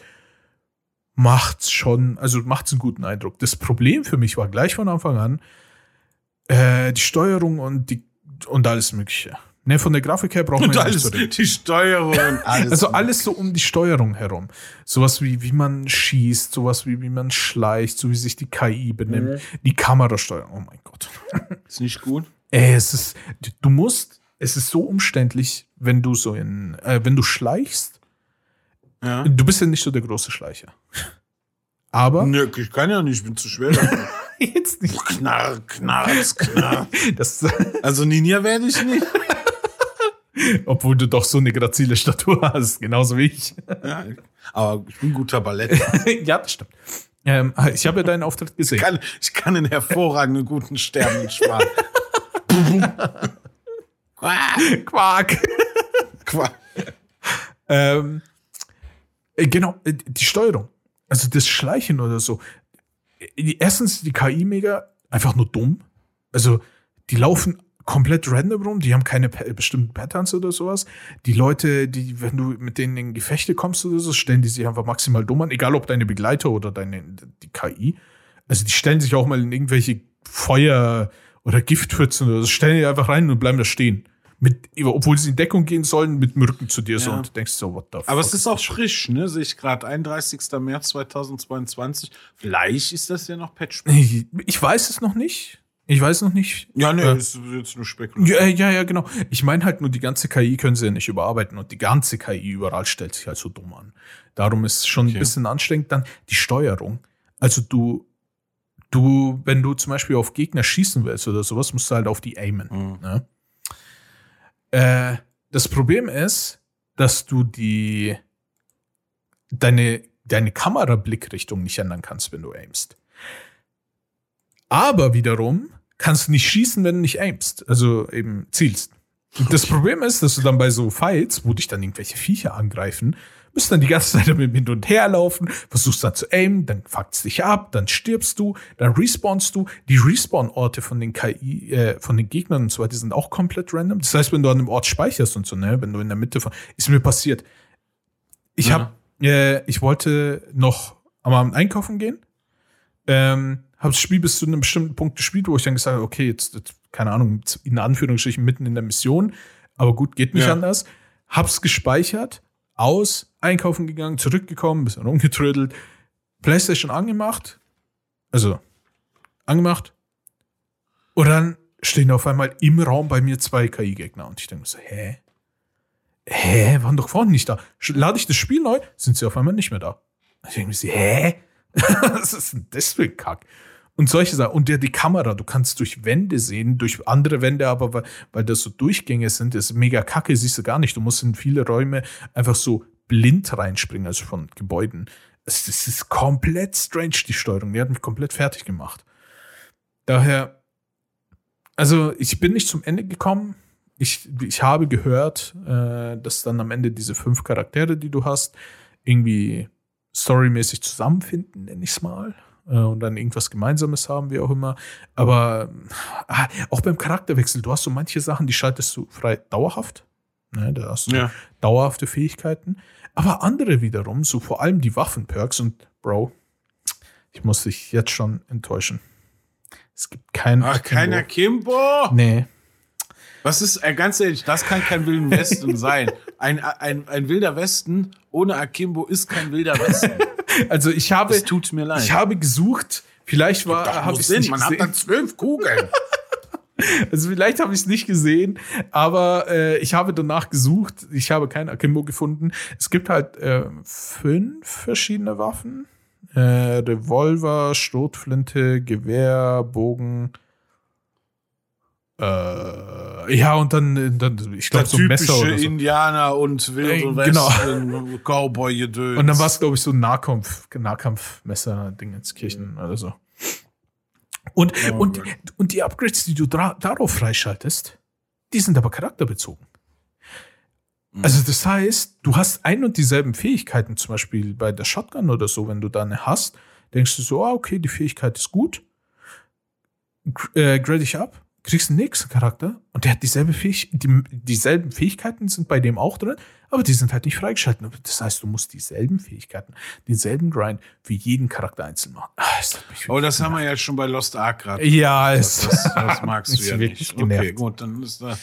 macht's schon, also macht's einen guten Eindruck. Das Problem für mich war gleich von Anfang an äh, die Steuerung und die und alles Mögliche. Ne, von der Grafik her braucht man Und nicht alles, so reden. die Steuerung und alles. Also alles so um die Steuerung herum. Sowas wie, wie man schießt, sowas wie, wie man schleicht, so wie sich die KI benimmt, die Kamerasteuerung. Oh mein Gott. ist nicht gut. Ey, es ist, du musst, es ist so umständlich, wenn du so in, äh, wenn du schleichst. Ja. Du bist ja nicht so der große Schleicher. Aber Nö, ich kann ja nicht, ich bin zu schwer. jetzt nicht. knarr, knarz, knarr. Das, Also Ninja werde ich nicht. obwohl du doch so eine grazile Statur hast, genauso wie ich. Ja, aber ich bin guter Ballett. ja, das stimmt. Ähm, ich habe ja deinen Auftritt gesehen. kann, ich kann einen hervorragenden guten Sterben sparen. Quark. Quatsch. Ähm, äh, genau, äh, die Steuerung. Also das Schleichen oder so. Äh, Erstens die KI mega einfach nur dumm. Also die laufen komplett random rum, die haben keine bestimmten Patterns oder sowas. Die Leute, die, wenn du mit denen in Gefechte kommst oder so, stellen die sich einfach maximal dumm an, egal ob deine Begleiter oder deine die KI. Also die stellen sich auch mal in irgendwelche Feuer- oder Giftpfützen oder so, stellen die einfach rein und bleiben da stehen. Mit, obwohl sie in Deckung gehen sollen, mit dem Rücken zu dir so Ja. und du denkst so, what the fuck. Aber es ist auch frisch, ne? Sehe ich gerade. 31. März 2022. Vielleicht ist das ja noch Patch. Ich, ich weiß es noch nicht. Ich weiß noch nicht. Ja, ne, Äh, ist jetzt nur Spekulation. Ja, ja, ja, genau. Ich meine halt nur, die ganze KI können sie ja nicht überarbeiten und die ganze KI überall stellt sich halt so dumm an. Darum ist es schon Okay. ein bisschen anstrengend. Dann die Steuerung. Also du, du, wenn du zum Beispiel auf Gegner schießen willst oder sowas, musst du halt auf die aimen. Mhm. Ne? Äh, das Problem ist, dass du die deine, deine Kamerablickrichtung nicht ändern kannst, wenn du aimst. Aber wiederum kannst du nicht schießen, wenn du nicht aimst, also eben zielst. Das Problem ist, dass du dann bei so Fights, wo dich dann irgendwelche Viecher angreifen, bist dann die ganze Zeit damit hin und her laufen, versuchst dann zu aimen, dann fuckt's dich ab, dann stirbst du, dann respawnst du. Die Respawn-Orte von den KI, äh, von den Gegnern und so weiter, die sind auch komplett random. Das heißt, wenn du an einem Ort speicherst und so, ne, wenn du in der Mitte von, ist mir passiert. Ich Ja. hab, äh, ich wollte noch am Abend einkaufen gehen, ähm, habe das Spiel bis zu einem bestimmten Punkt gespielt, wo ich dann gesagt habe, okay, jetzt, jetzt keine Ahnung, in Anführungsstrichen mitten in der Mission, aber gut, geht nicht Ja. anders. Hab's gespeichert, aus, einkaufen gegangen, zurückgekommen, bisschen rumgetrödelt, Playstation angemacht, also angemacht, und dann stehen auf einmal im Raum bei mir zwei KI-Gegner und ich denke so, hä? Hä, waren doch vorhin nicht da. Lade ich das Spiel neu, sind sie auf einmal nicht mehr da. Ich denke mir so, hä? Was ist denn das für ein Kack? Und solche Sachen. Und der, die Kamera, du kannst durch Wände sehen, durch andere Wände, aber weil, weil das so Durchgänge sind, ist mega kacke, siehst du gar nicht. Du musst in viele Räume einfach so blind reinspringen, also von Gebäuden. Es, das ist komplett strange, die Steuerung. Die hat mich komplett fertig gemacht. Daher, also ich bin nicht zum Ende gekommen. Ich, ich habe gehört, äh, dass dann am Ende diese fünf Charaktere, die du hast, irgendwie storymäßig zusammenfinden, nenne ich es mal. Äh, und dann irgendwas Gemeinsames haben, wie auch immer. Aber ah, auch beim Charakterwechsel, du hast so manche Sachen, die schaltest du frei dauerhaft. Ne, da hast du Ja. dauerhafte Fähigkeiten. Aber andere wiederum, so vor allem die Waffenperks und Bro, ich muss dich jetzt schon enttäuschen. Es gibt keinen. Ach, keiner Kimbo. Nee. Was ist, äh, ganz ehrlich, das kann kein Wilden Westen sein. Ein, ein, ein wilder Westen ohne Akimbo ist kein wilder Westen. Also ich habe, Es tut mir leid. ich habe gesucht, vielleicht war, habe ich Sinn, nicht Man hat gesehen. dann zwölf Kugeln. Also vielleicht habe ich es nicht gesehen, aber äh, ich habe danach gesucht. Ich habe kein Akimbo gefunden. Es gibt halt äh, fünf verschiedene Waffen. Äh, Revolver, Schrotflinte, Gewehr, Bogen. Äh, ja, und dann, dann ich glaube, so ein Messer oder so. Indianer und wilde Äh, genau. Westen, Cowboy-Gedöns. Und dann war es, glaube ich, so ein Nahkampf, Nahkampfmesser-Ding ins Kirchen oder so. Und, Oh und, Gott. und die Upgrades, die du darauf freischaltest, die sind aber charakterbezogen. Mhm. Also das heißt, du hast ein und dieselben Fähigkeiten, zum Beispiel bei der Shotgun oder so, wenn du da eine hast, denkst du so, ah, okay, die Fähigkeit ist gut, äh, grade ich ab, kriegst den nächsten Charakter und der hat dieselbe Fähig die, dieselben Fähigkeiten sind bei dem auch drin, aber die sind halt nicht freigeschalten. Das heißt, du musst dieselben Fähigkeiten, denselben Grind für jeden Charakter einzeln machen. Ah, das Oh, das haben wir ja schon bei Lost Ark gerade. ja, es Das, das magst du ja nicht. genervt. Okay, gut, dann ist da.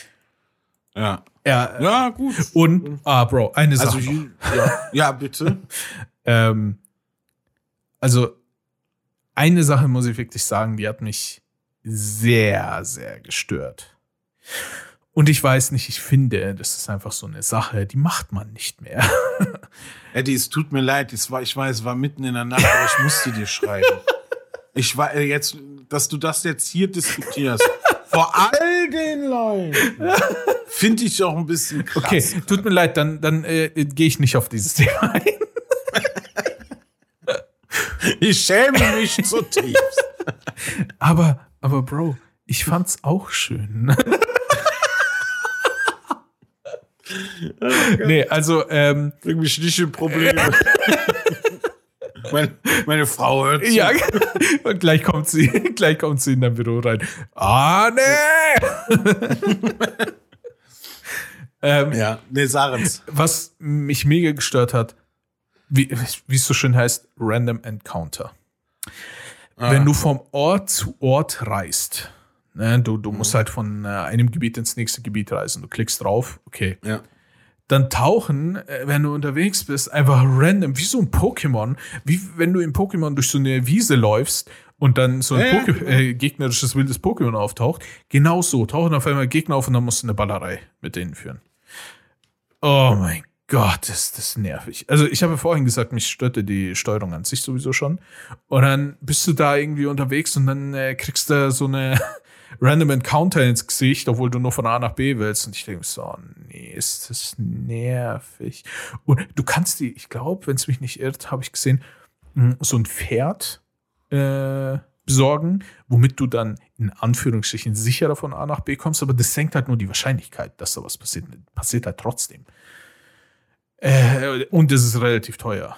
Ja. ja, Ja, gut. und ah, Bro, eine Sache. Also, hier- ja, ja, bitte. Ähm, also, eine Sache muss ich wirklich sagen, die hat mich sehr, sehr gestört. Und ich weiß nicht, ich finde, das ist einfach so eine Sache, die macht man nicht mehr. Eddie, es tut mir leid, es war, ich weiß, es war mitten in der Nacht, aber ich musste dir schreiben. Ich war äh, jetzt, dass du das jetzt hier diskutierst. Vor all den Leuten. Finde ich auch ein bisschen krass. Okay, tut mir leid, dann, dann äh, gehe ich nicht auf dieses Thema ein. Ich schäme mich zutiefst. Aber, aber Bro, ich fand's auch schön. nee, also, ähm, Irgendwie schliche Probleme. meine, meine Frau hört zu. ja, und gleich kommt sie, gleich kommt sie in dein Büro rein. Ah, nee! ähm, Ja, nee, Sarens. was mich mega gestört hat, wie, wie es so schön heißt, Random Encounter. Wenn du vom Ort zu Ort reist, ne, du, du musst halt von äh, einem Gebiet ins nächste Gebiet reisen, du klickst drauf, okay. Ja. Dann tauchen, äh, wenn du unterwegs bist, einfach random, wie so ein Pokémon, wie wenn du im Pokémon durch so eine Wiese läufst und dann so ein Ja, ja, äh, gegnerisches wildes Pokémon auftaucht. Genau so, tauchen auf einmal Gegner auf und dann musst du eine Ballerei mit denen führen. Oh mein Gott, ist das nervig. Also ich habe vorhin gesagt, mich störte die Steuerung an sich sowieso schon. Und dann bist du da irgendwie unterwegs und dann äh, kriegst du so eine random Encounter ins Gesicht, obwohl du nur von A nach B willst. Und ich denke so, nee, ist das nervig. Und du kannst die, ich glaube, wenn es mich nicht irrt, habe ich gesehen, mh, so ein Pferd äh, besorgen, womit du dann in Anführungsstrichen sicherer von A nach B kommst, aber das senkt halt nur die Wahrscheinlichkeit, dass da was passiert. Passiert halt trotzdem. Äh, und es ist relativ teuer.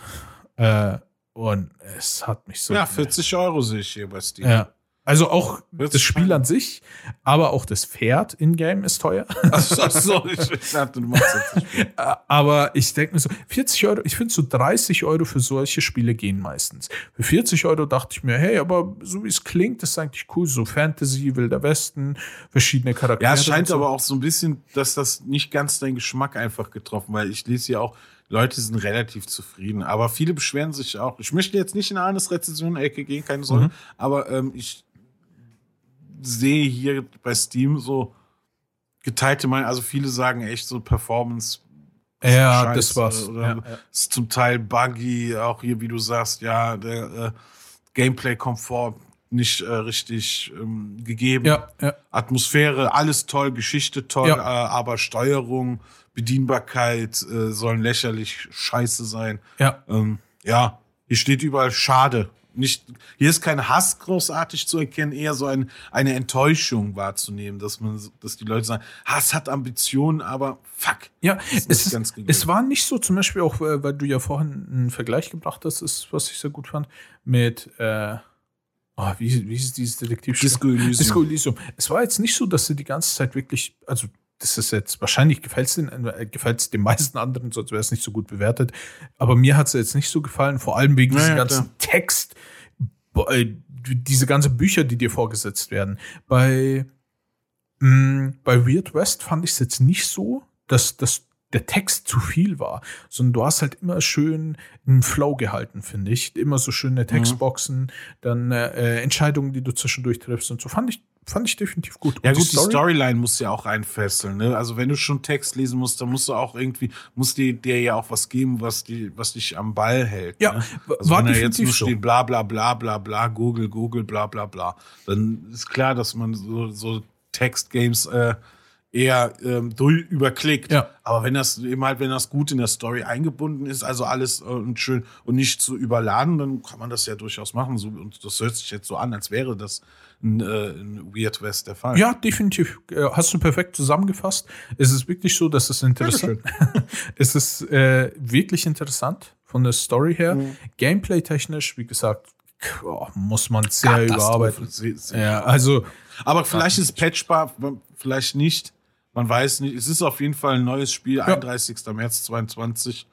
Äh, und es hat mich so. Ja, 40 Euro sehe ich hier bei Steam. Ja. Also auch das Spiel an sich, aber auch das Pferd in-game ist teuer. Ach so, so, ich dachte, du machst jetzt nicht. Äh, aber ich denke mir so, 40 Euro, ich finde so 30 Euro für solche Spiele gehen meistens. Für 40 Euro dachte ich mir, hey, aber so wie es klingt, ist eigentlich cool. So Fantasy, Wilder Westen, verschiedene Charaktere. Ja, es scheint so. aber auch so ein bisschen, dass das nicht ganz deinen Geschmack einfach getroffen, weil ich lese ja auch, Leute sind relativ zufrieden, aber viele beschweren sich auch. Ich möchte jetzt nicht in Arnes Rezension-Ecke gehen, keine Sorge, Mhm. aber ähm, ich sehe hier bei Steam so geteilte Meinung, also viele sagen echt so Performance Ja, Scheiß, das war's. Oder Ja, ja. ist zum Teil buggy, auch hier, wie du sagst, ja, der äh, Gameplay-Komfort nicht äh, richtig ähm, gegeben. Ja, ja. Atmosphäre, alles toll, Geschichte toll, äh, aber Steuerung, Bedienbarkeit äh, sollen lächerlich scheiße sein. ja. Ähm, ja, hier steht überall schade. Nicht, hier ist kein Hass großartig zu erkennen, eher so ein, eine Enttäuschung wahrzunehmen, dass man, dass die Leute sagen, Hass hat Ambitionen, aber fuck. Ja, ist es, ist, ganz gegeben. es war nicht so, zum Beispiel auch, äh, weil du ja vorhin einen Vergleich gebracht hast, ist, was ich sehr gut fand, mit, äh, oh, wie, wie ist dieses Detektivspiel? Disco Elysium. Disco Elysium. Es war jetzt nicht so, dass sie die ganze Zeit wirklich, also das ist jetzt wahrscheinlich gefällt es den, äh, gefällt's den meisten anderen, sonst wäre es nicht so gut bewertet. Aber mir hat es jetzt nicht so gefallen, vor allem wegen Ja, diesem ganzen Text, bo- äh, diese ganzen Bücher, die dir vorgesetzt werden. Bei, mh, bei Weird West fand ich es jetzt nicht so, dass, dass der Text zu viel war, sondern du hast halt immer schön einen Flow gehalten, finde ich. Immer so schöne Textboxen, dann äh, Entscheidungen, die du zwischendurch triffst und so. Fand ich, fand ich definitiv gut. Ja Und gut, die, Storyline muss ja auch einfesseln. Ne? Also wenn du schon Text lesen musst, dann musst du auch irgendwie, muss dir, dir ja auch was geben, was, die, was dich am Ball hält. Ja, ne? also war wenn da jetzt definitiv nur steht bla bla bla bla bla, Google, Google, bla bla bla, dann ist klar, dass man so, so Textgames äh, eher ähm, durch, überklickt. Ja. Aber wenn das eben halt, wenn das gut in der Story eingebunden ist, also alles äh, und schön und nicht zu überladen, dann kann man das ja durchaus machen. So, und das hört sich jetzt so an, als wäre das in, äh, in Weird West der Fall. Ja, definitiv. Äh, Hast du perfekt zusammengefasst. Es ist wirklich so, dass es interessant Es ist äh, wirklich interessant von der Story her. Mhm. Gameplay-technisch, wie gesagt, oh, muss man sehr überarbeiten. Sehr- sehr- Ja, also Aber vielleicht ist es patchbar, vielleicht nicht. Man weiß nicht. Es ist auf jeden Fall ein neues Spiel. 31. März 22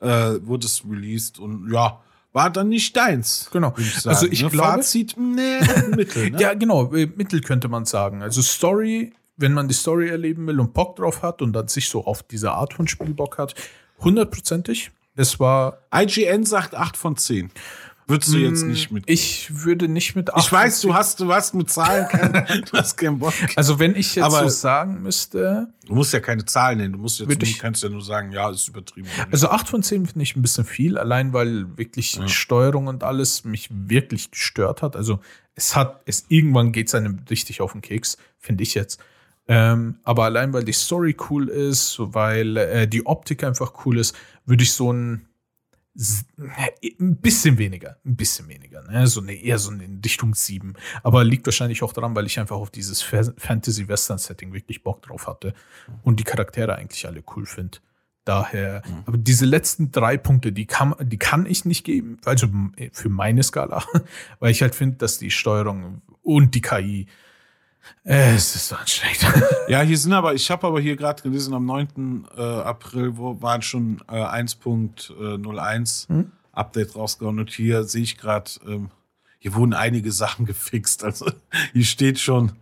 äh, wurde es released und ja, war dann nicht deins. Genau. Ich. Also ich ne? glaube- Fazit, nee, Mittel. Ne? Ja, genau, äh, Mittel könnte man sagen. Also Story, wenn man die Story erleben will und Bock drauf hat und dann sich so auf diese Art von Spiel Bock hat, hundertprozentig. Es war, IGN sagt 8 von 10. Würdest du jetzt nicht mit. Ich würde nicht mit Ich weiß, du hast, du hast mit Zahlen kein, du hast keinen Bock. Also wenn ich jetzt Aber- so sagen müsste, Du musst ja keine Zahlen nennen. Du musst jetzt ich- kannst ja nur sagen, ja, ist übertrieben. also 8 von 10 finde ich ein bisschen viel, allein weil wirklich Steuerung und alles mich wirklich gestört hat. Also es hat, es irgendwann geht es einem richtig auf den Keks, finde ich jetzt. Ähm, aber allein weil die Story cool ist, weil äh, die Optik einfach cool ist, würde ich so ein ein bisschen weniger, ein bisschen weniger, ne? so eine, eher so in Richtung 7. Aber liegt wahrscheinlich auch daran, weil ich einfach auf dieses Fa- Fantasy-Western-Setting wirklich Bock drauf hatte und die Charaktere eigentlich alle cool finde. Daher, aber diese letzten drei Punkte, die kann, die kann ich nicht geben, also für meine Skala, weil ich halt finde, dass die Steuerung und die KI, es ist so anstrengend. Ja, hier sind aber, ich habe aber hier gerade gelesen, am 9. Äh, April wo waren schon äh, 1.01 Hm? Update rausgehauen und hier sehe ich gerade, ähm, hier wurden einige Sachen gefixt. Also hier steht schon,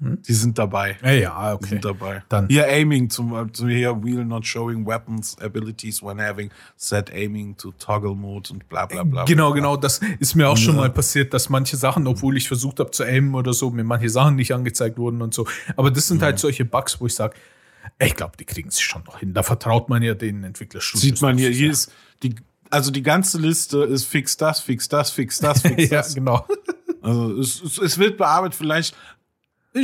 die sind dabei. ja, ja, Die okay. sind dabei. Dann- Hier Aiming zum, zum hier Wheel not showing weapons abilities when having set aiming to toggle mode und bla bla bla. Genau, bla. genau. Das ist mir auch schon Ja. mal passiert, dass manche Sachen, obwohl ich versucht habe zu aimen oder so, mir manche Sachen nicht angezeigt wurden und so. Aber das sind halt solche Bugs, wo ich sage, ich glaube, die kriegen es schon noch hin. Da vertraut man ja den Entwicklerstudios. Sieht man hier, hier ist die, also die ganze Liste ist fix das, fix das, fix das, fix ja, das. genau. Also es, es, es wird bearbeitet, vielleicht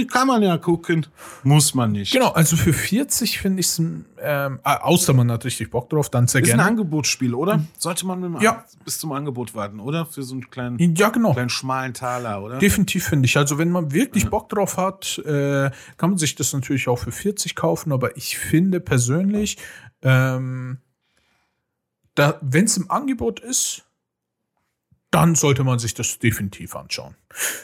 kann man ja gucken, muss man nicht. Genau, also für 40 finde ich es, ähm, ah, außer man hat richtig Bock drauf, dann sehr Ist ein gerne. Angebotsspiel, oder? Sollte man Ja. bis zum Angebot warten, oder? Für so einen kleinen, Ja, genau. kleinen schmalen Taler, oder? Definitiv finde ich. Also, wenn man wirklich Bock drauf hat, äh, kann man sich das natürlich auch für 40 kaufen, aber ich finde persönlich, ähm, wenn es im Angebot ist, dann sollte man sich das definitiv anschauen.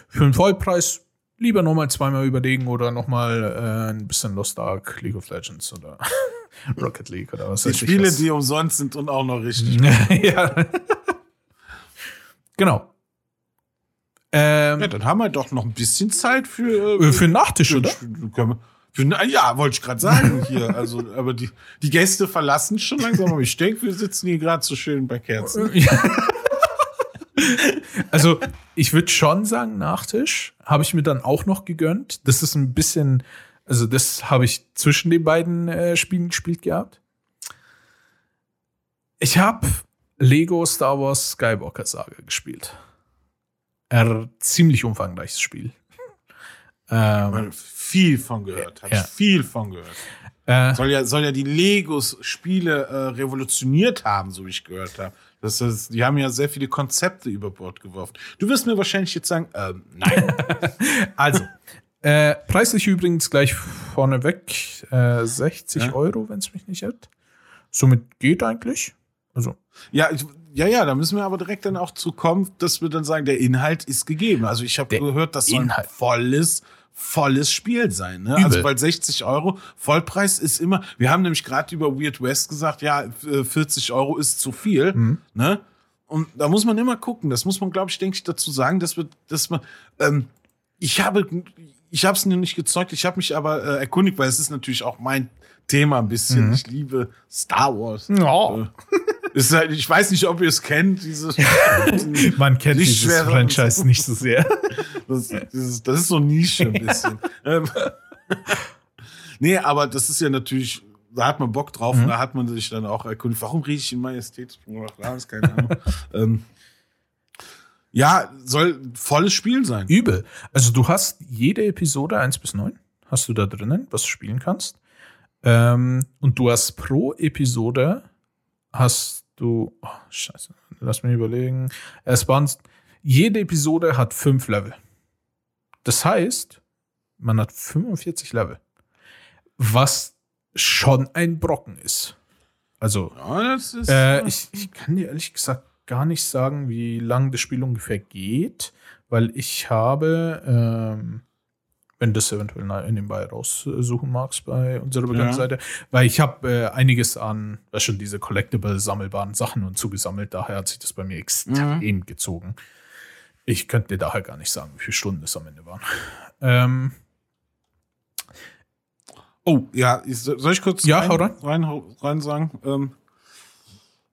Für den Vollpreis lieber nochmal zweimal überlegen oder nochmal äh, ein bisschen Lost Ark, League of Legends oder Rocket League oder was Die weiß ich Spiele, was. die umsonst sind und auch noch richtig. ja. genau. Ähm, Ja, dann haben wir doch noch ein bisschen Zeit für, äh, für einen Nachtisch, oder? Können wir- Für, na, ja, wollte ich gerade sagen hier. Also, aber die, die Gäste verlassen schon langsam. Aber ich denke, wir sitzen hier gerade so schön bei Kerzen. Also, ich würde schon sagen, Nachtisch habe ich mir dann auch noch gegönnt. Das ist ein bisschen, also das habe ich zwischen den beiden äh, Spielen gespielt gehabt. Ich habe Lego Star Wars Skywalker Saga gespielt. Ein ziemlich umfangreiches Spiel. Ähm, Viel von gehört. Hab Ja. viel von gehört. äh, Soll ja, soll ja die Legos-Spiele äh, revolutioniert haben, so wie ich gehört habe. Das ist, die haben ja sehr viele Konzepte über Bord geworfen. Du wirst mir wahrscheinlich jetzt sagen, ähm, nein. also, äh, preislich übrigens gleich vorneweg äh, 60 Ja. Euro, wenn es mich nicht irrt. Somit geht eigentlich. Also, ja, ich, ja, ja, da müssen wir aber direkt dann auch zu kommen, dass wir dann sagen, der Inhalt ist gegeben. Also ich habe gehört, das soll Inhalt. ein volles, volles Spiel sein. Ne? Übel. Also weil 60 Euro Vollpreis ist immer. Wir haben nämlich gerade über Weird West gesagt, ja, äh, 40 Euro ist zu viel. Mhm. Ne? Und da muss man immer gucken. Das muss man, glaube ich, denke ich, dazu sagen, dass wir, dass man. Ähm, ich habe ich habe es nur nicht gezeugt. Ich habe mich aber äh, erkundigt, weil es ist natürlich auch mein Thema ein bisschen. Mhm. Ich liebe Star Wars. Äh, ist halt, ich weiß nicht, ob ihr es kennt. Diese, Man kennt dieses Franchise nicht so sehr. das, dieses, das ist so Nische ein bisschen. ähm, nee, aber das ist ja natürlich, da hat man Bock drauf Mhm. und da hat man sich dann auch erkundigt, warum rede ich in Majestät? Da ist keine Ahnung. ähm, ja, soll ein volles Spiel sein. Übel. Also du hast jede Episode 1 bis 9 hast du da drinnen, was du spielen kannst. Ähm, und du hast pro Episode hast du, oh, scheiße, lass mich überlegen. Es waren, jede Episode hat fünf Level. Das heißt, man hat 45 Level. Was schon ein Brocken ist. Also, Ja, ist. äh, ich, ich kann dir ehrlich gesagt gar nicht sagen, wie lang das Spiel ungefähr geht, weil ich habe, ähm, wenn du das eventuell nebenbei raussuchen magst bei unserer bekannten Ja. Weil ich habe äh, einiges an, was schon diese collectible sammelbaren Sachen und zugesammelt, daher hat sich das bei mir extrem gezogen. Ich könnte dir daher gar nicht sagen, wie viele Stunden es am Ende waren. Ähm, Oh, ja, soll ich kurz Ja, rein. rein, rein sagen? Ähm,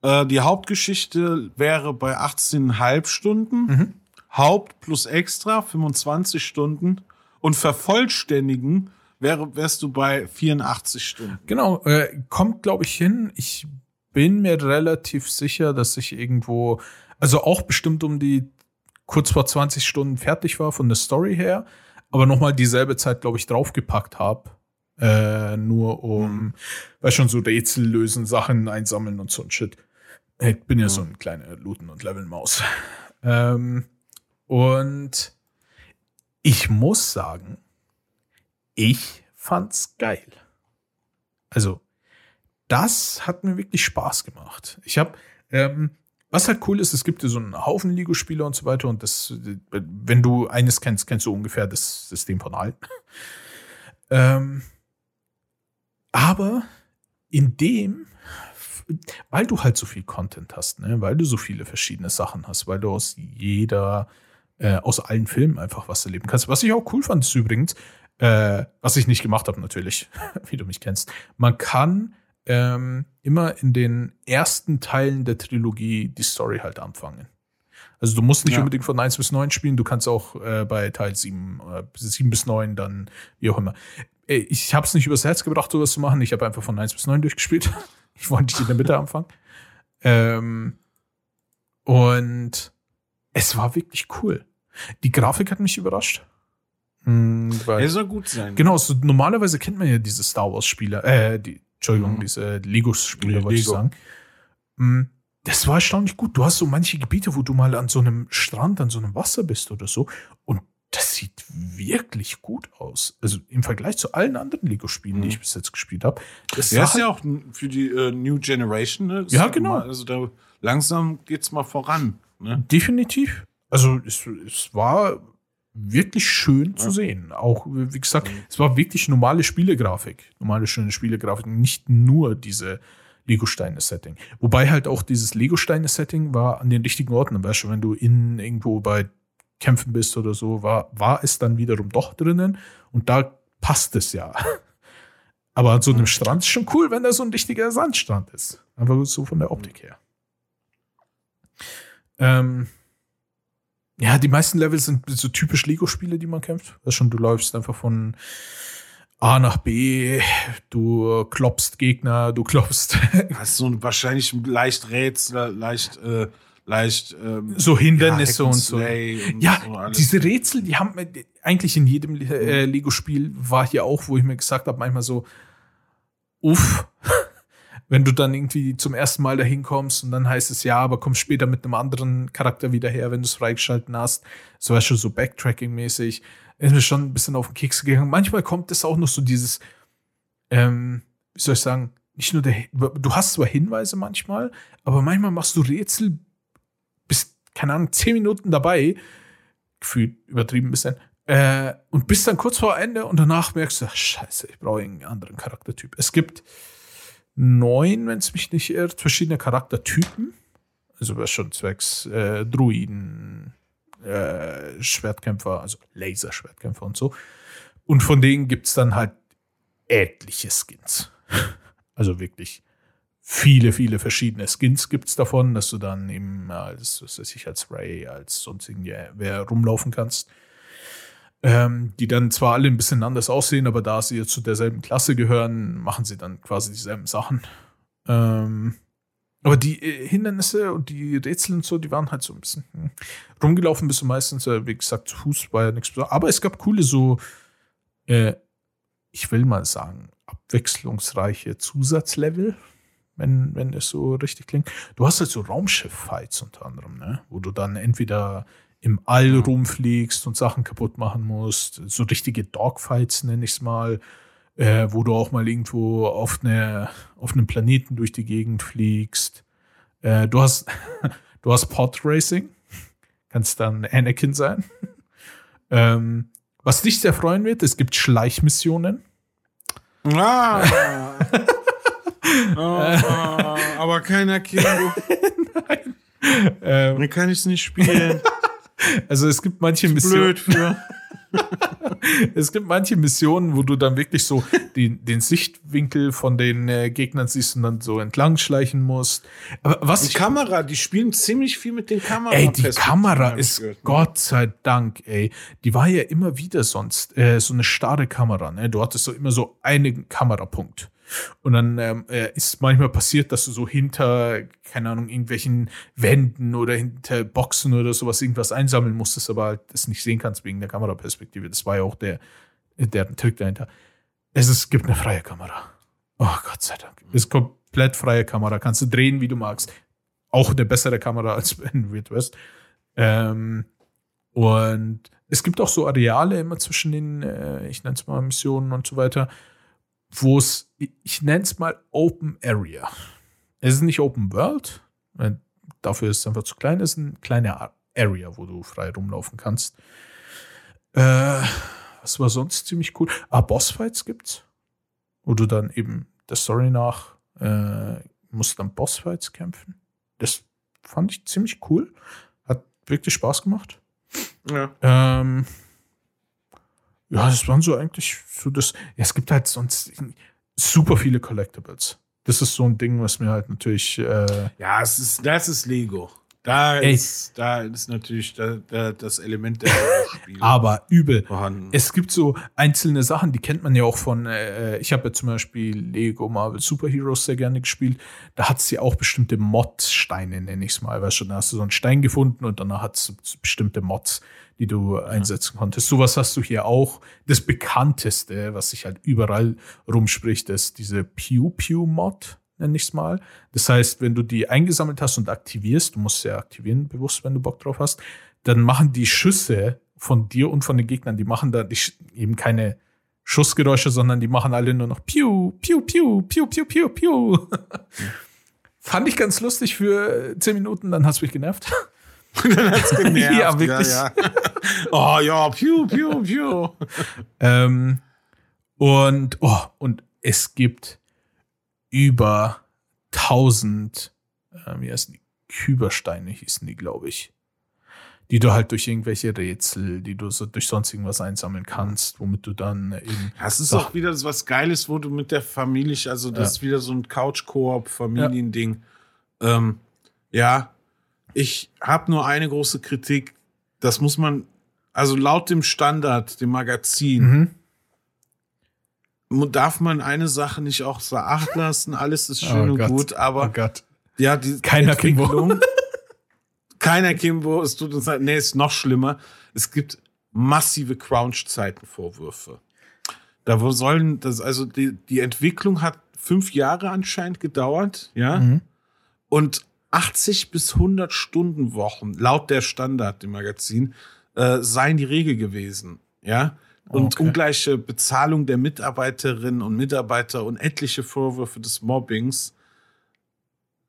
äh, die Hauptgeschichte wäre bei 18,5 Stunden. Mhm. Haupt plus extra 25 Stunden. Und vervollständigen wäre, wärst du bei 84 Stunden. Genau, äh, kommt, glaube ich, hin. Ich bin mir relativ sicher, dass ich irgendwo, also auch bestimmt um die kurz vor 20 Stunden fertig war von der Story her, aber nochmal dieselbe Zeit, glaube ich, draufgepackt habe. Äh, nur um, weil schon so Rätsel lösen, Sachen einsammeln und so ein Shit. Ich bin ja so ein kleiner Looten- und Levelmaus. Ähm, und ich muss sagen, ich fand's geil. Also, das hat mir wirklich Spaß gemacht. Ich habe, ähm, was halt cool ist, es gibt ja so einen Haufen Lego-Spiele und so weiter und das, wenn du eines kennst, kennst du ungefähr das System von allen. ähm, aber in dem, weil du halt so viel Content hast, ne, weil du so viele verschiedene Sachen hast, weil du aus jeder, äh, aus allen Filmen einfach was erleben kannst. Was ich auch cool fand, ist übrigens, äh, was ich nicht gemacht habe natürlich, wie du mich kennst. Man kann ähm, immer in den ersten Teilen der Trilogie die Story halt anfangen. Also du musst nicht Ja. unbedingt von 1 bis 9 spielen, du kannst auch äh, bei Teil 7, äh, 7 bis 9 dann, wie auch immer. Äh, Ich habe es nicht übers Herz gebracht, sowas zu machen. Ich habe einfach von 1 bis 9 durchgespielt. Ich wollte nicht in der Mitte anfangen. Ähm, und es war wirklich cool. Die Grafik hat mich überrascht. Hm, weil, Er soll gut sein. Genau, so normalerweise kennt man ja diese Star Wars Spiele, äh, die, Entschuldigung, Mhm. diese Lego-Spiele, Ja, wollte ich Lego. sagen. Mm, Das war erstaunlich gut. Du hast so manche Gebiete, wo du mal an so einem Strand, an so einem Wasser bist oder so. Und das sieht wirklich gut aus. Also im Vergleich zu allen anderen Lego-Spielen, die Mhm. ich bis jetzt gespielt habe. Das sah ist ja auch für die äh, New Generation, ne? Ja, genau. Mal, also da langsam geht's mal voran. Ne? Definitiv. Also es, es war wirklich schön zu sehen. Auch, wie gesagt, es war wirklich normale Spielegrafik. Normale, schöne Spielegrafik. Nicht nur diese Lego-Steine-Setting. Wobei halt auch dieses Lego-Steine-Setting war an den richtigen Orten. Weißt du, wenn du in irgendwo bei Kämpfen bist oder so, war, war es dann wiederum doch drinnen. Und da passt es ja. Aber an so einem Strand ist schon cool, wenn da so ein richtiger Sandstrand ist. Einfach so von der Optik her. Ähm, ja, die meisten Level sind so typisch Lego-Spiele, die man kämpft. Das schon, du läufst einfach von A nach B, du klopfst Gegner, du klopfst Hast so ein wahrscheinlich leicht Rätsel, leicht, äh, leicht ähm, so Hindernisse ja, und so. Und Ja, so diese Rätsel, die haben äh, eigentlich in jedem äh, Lego-Spiel war hier auch, wo ich mir gesagt habe, manchmal so, uff, wenn du dann irgendwie zum ersten Mal dahin kommst und dann heißt es ja, aber komm später mit einem anderen Charakter wieder her, wenn du es freigeschalten hast. So war schon so Backtracking-mäßig. Ist mir schon ein bisschen auf den Keks gegangen. Manchmal kommt es auch noch so dieses, ähm, wie soll ich sagen, nicht nur der, du hast zwar Hinweise manchmal, aber manchmal machst du Rätsel, bist, keine Ahnung, zehn Minuten dabei, gefühlt übertrieben ein bisschen, äh, und bist dann kurz vor Ende und danach merkst du, ach, scheiße, ich brauche einen anderen Charaktertyp. Es gibt neun, wenn es mich nicht irrt, verschiedene Charaktertypen. Also was schon zwecks äh, Druiden, äh, Schwertkämpfer, also Laserschwertkämpfer und so. Und von denen gibt's dann halt etliche Skins. Also wirklich viele, viele verschiedene Skins gibt's davon, dass du dann eben als, was weiß ich, als Ray, als sonst wer rumlaufen kannst. Ähm, die dann zwar alle ein bisschen anders aussehen, aber da sie zu derselben Klasse gehören, machen sie dann quasi dieselben Sachen. Ähm, aber die äh, Hindernisse und die Rätsel und so, die waren halt so ein bisschen hm, rumgelaufen, bist du meistens, äh, wie gesagt, zu Fuß war ja nichts Besonderes. Aber es gab coole so, äh, ich will mal sagen, abwechslungsreiche Zusatzlevel, wenn, wenn es so richtig klingt. Du hast halt so Raumschiff-Fights unter anderem, ne? wo du dann entweder im All rumfliegst und Sachen kaputt machen musst. So richtige Dogfights nenne ich es mal, äh, wo du auch mal irgendwo auf, eine, auf einem Planeten durch die Gegend fliegst. Äh, du hast, du hast Pod Racing, kannst dann Anakin sein. ähm, was dich sehr freuen wird, es gibt Schleichmissionen. Ah. oh, aber keiner Kimbo. Nein. Ähm, Dann kann ich es nicht spielen. Also es gibt manche Missionen. Blöd für. es gibt manche Missionen, wo du dann wirklich so den, den Sichtwinkel von den äh, Gegnern siehst und dann so entlang schleichen musst. Aber was die Kamera, die spielen ziemlich viel mit den Kameras. Ey, die Kamera ist gehört, ne? Gott sei Dank, ey, die war ja immer wieder sonst äh, so eine starre Kamera. Ne? Du hattest so immer so einen Kamerapunkt. Und dann ähm, äh, ist manchmal passiert, dass du so hinter, keine Ahnung, irgendwelchen Wänden oder hinter Boxen oder sowas irgendwas einsammeln musstest, aber halt das nicht sehen kannst wegen der Kameraperspektive. Das war ja auch der, der Trick dahinter. Es ist, gibt eine freie Kamera. Oh Gott sei Dank. Es ist komplett freie Kamera. Kannst du drehen, wie du magst. Auch eine bessere Kamera als in Weird West. Ähm, und es gibt auch so Areale immer zwischen den, äh, ich nenne es mal Missionen und so weiter, wo es, ich nenne es mal Open Area. Es ist nicht Open World, dafür ist es einfach zu klein, es ist eine kleine Area, wo du frei rumlaufen kannst. Äh, was war sonst ziemlich cool? Ah, Bossfights gibt's, wo du dann eben der Story nach äh, musst dann Bossfights kämpfen. Das fand ich ziemlich cool. Hat wirklich Spaß gemacht. Ja. Ähm, ja, das waren so eigentlich so das. Ja, es gibt halt sonst super viele Collectibles. Das ist so ein Ding, was mir halt natürlich. Äh ja, es ist, das ist Lego. Da ist, da ist natürlich da, da, das Element der Spiele. Aber übel. Vorhanden. Es gibt so einzelne Sachen, die kennt man ja auch von, äh, ich habe ja zum Beispiel Lego Marvel Super Heroes sehr gerne gespielt. Da hat sie auch bestimmte Mod-Steine, nenne ich es mal. Weißt du, da hast du so einen Stein gefunden und danach hat es bestimmte Mods, die du ja. einsetzen konntest. Sowas hast du hier auch. Das bekannteste, was sich halt überall rumspricht, ist diese Pew Pew Mod nenne ich es mal. Das heißt, wenn du die eingesammelt hast und aktivierst, du musst sie ja aktivieren, bewusst, wenn du Bock drauf hast, dann machen die Schüsse von dir und von den Gegnern, die machen da eben keine Schussgeräusche, sondern die machen alle nur noch Piu, Piu, Piu, Piu, Piu, Piu, Piu. Fand ich ganz lustig für zehn Minuten, dann hat's mich genervt. dann hat's genervt. ja, wirklich. Ja, ja. oh ja, Piu, Piu, Piu. ähm, und, oh, und es gibt über 1000, äh, wie heißen die? Kübersteine hießen die, glaube ich. Die du halt durch irgendwelche Rätsel, die du so durch sonst irgendwas einsammeln kannst, womit du dann eben. Das ist auch wieder was Geiles, wo du mit der Familie, also das ja. ist wieder so ein Couch-Koop, Familiending. Ja. Ähm, ja, ich habe nur eine große Kritik. Das muss man, also laut dem Standard, dem Magazin, mhm darf man eine Sache nicht auch so acht lassen. Alles ist schön oh und Gott. gut, aber oh ja, die keiner Kimbo. keiner Kimbo. Es tut uns leid. Nee, ist noch schlimmer. Es gibt massive Crouch-Zeitenvorwürfe. Da wo sollen das also die, die Entwicklung hat fünf Jahre anscheinend gedauert, ja, mhm. und 80 bis 100 Stunden Wochen laut der Standard im Magazin äh, seien die Regel gewesen, ja und okay. ungleiche Bezahlung der Mitarbeiterinnen und Mitarbeiter und etliche Vorwürfe des Mobbings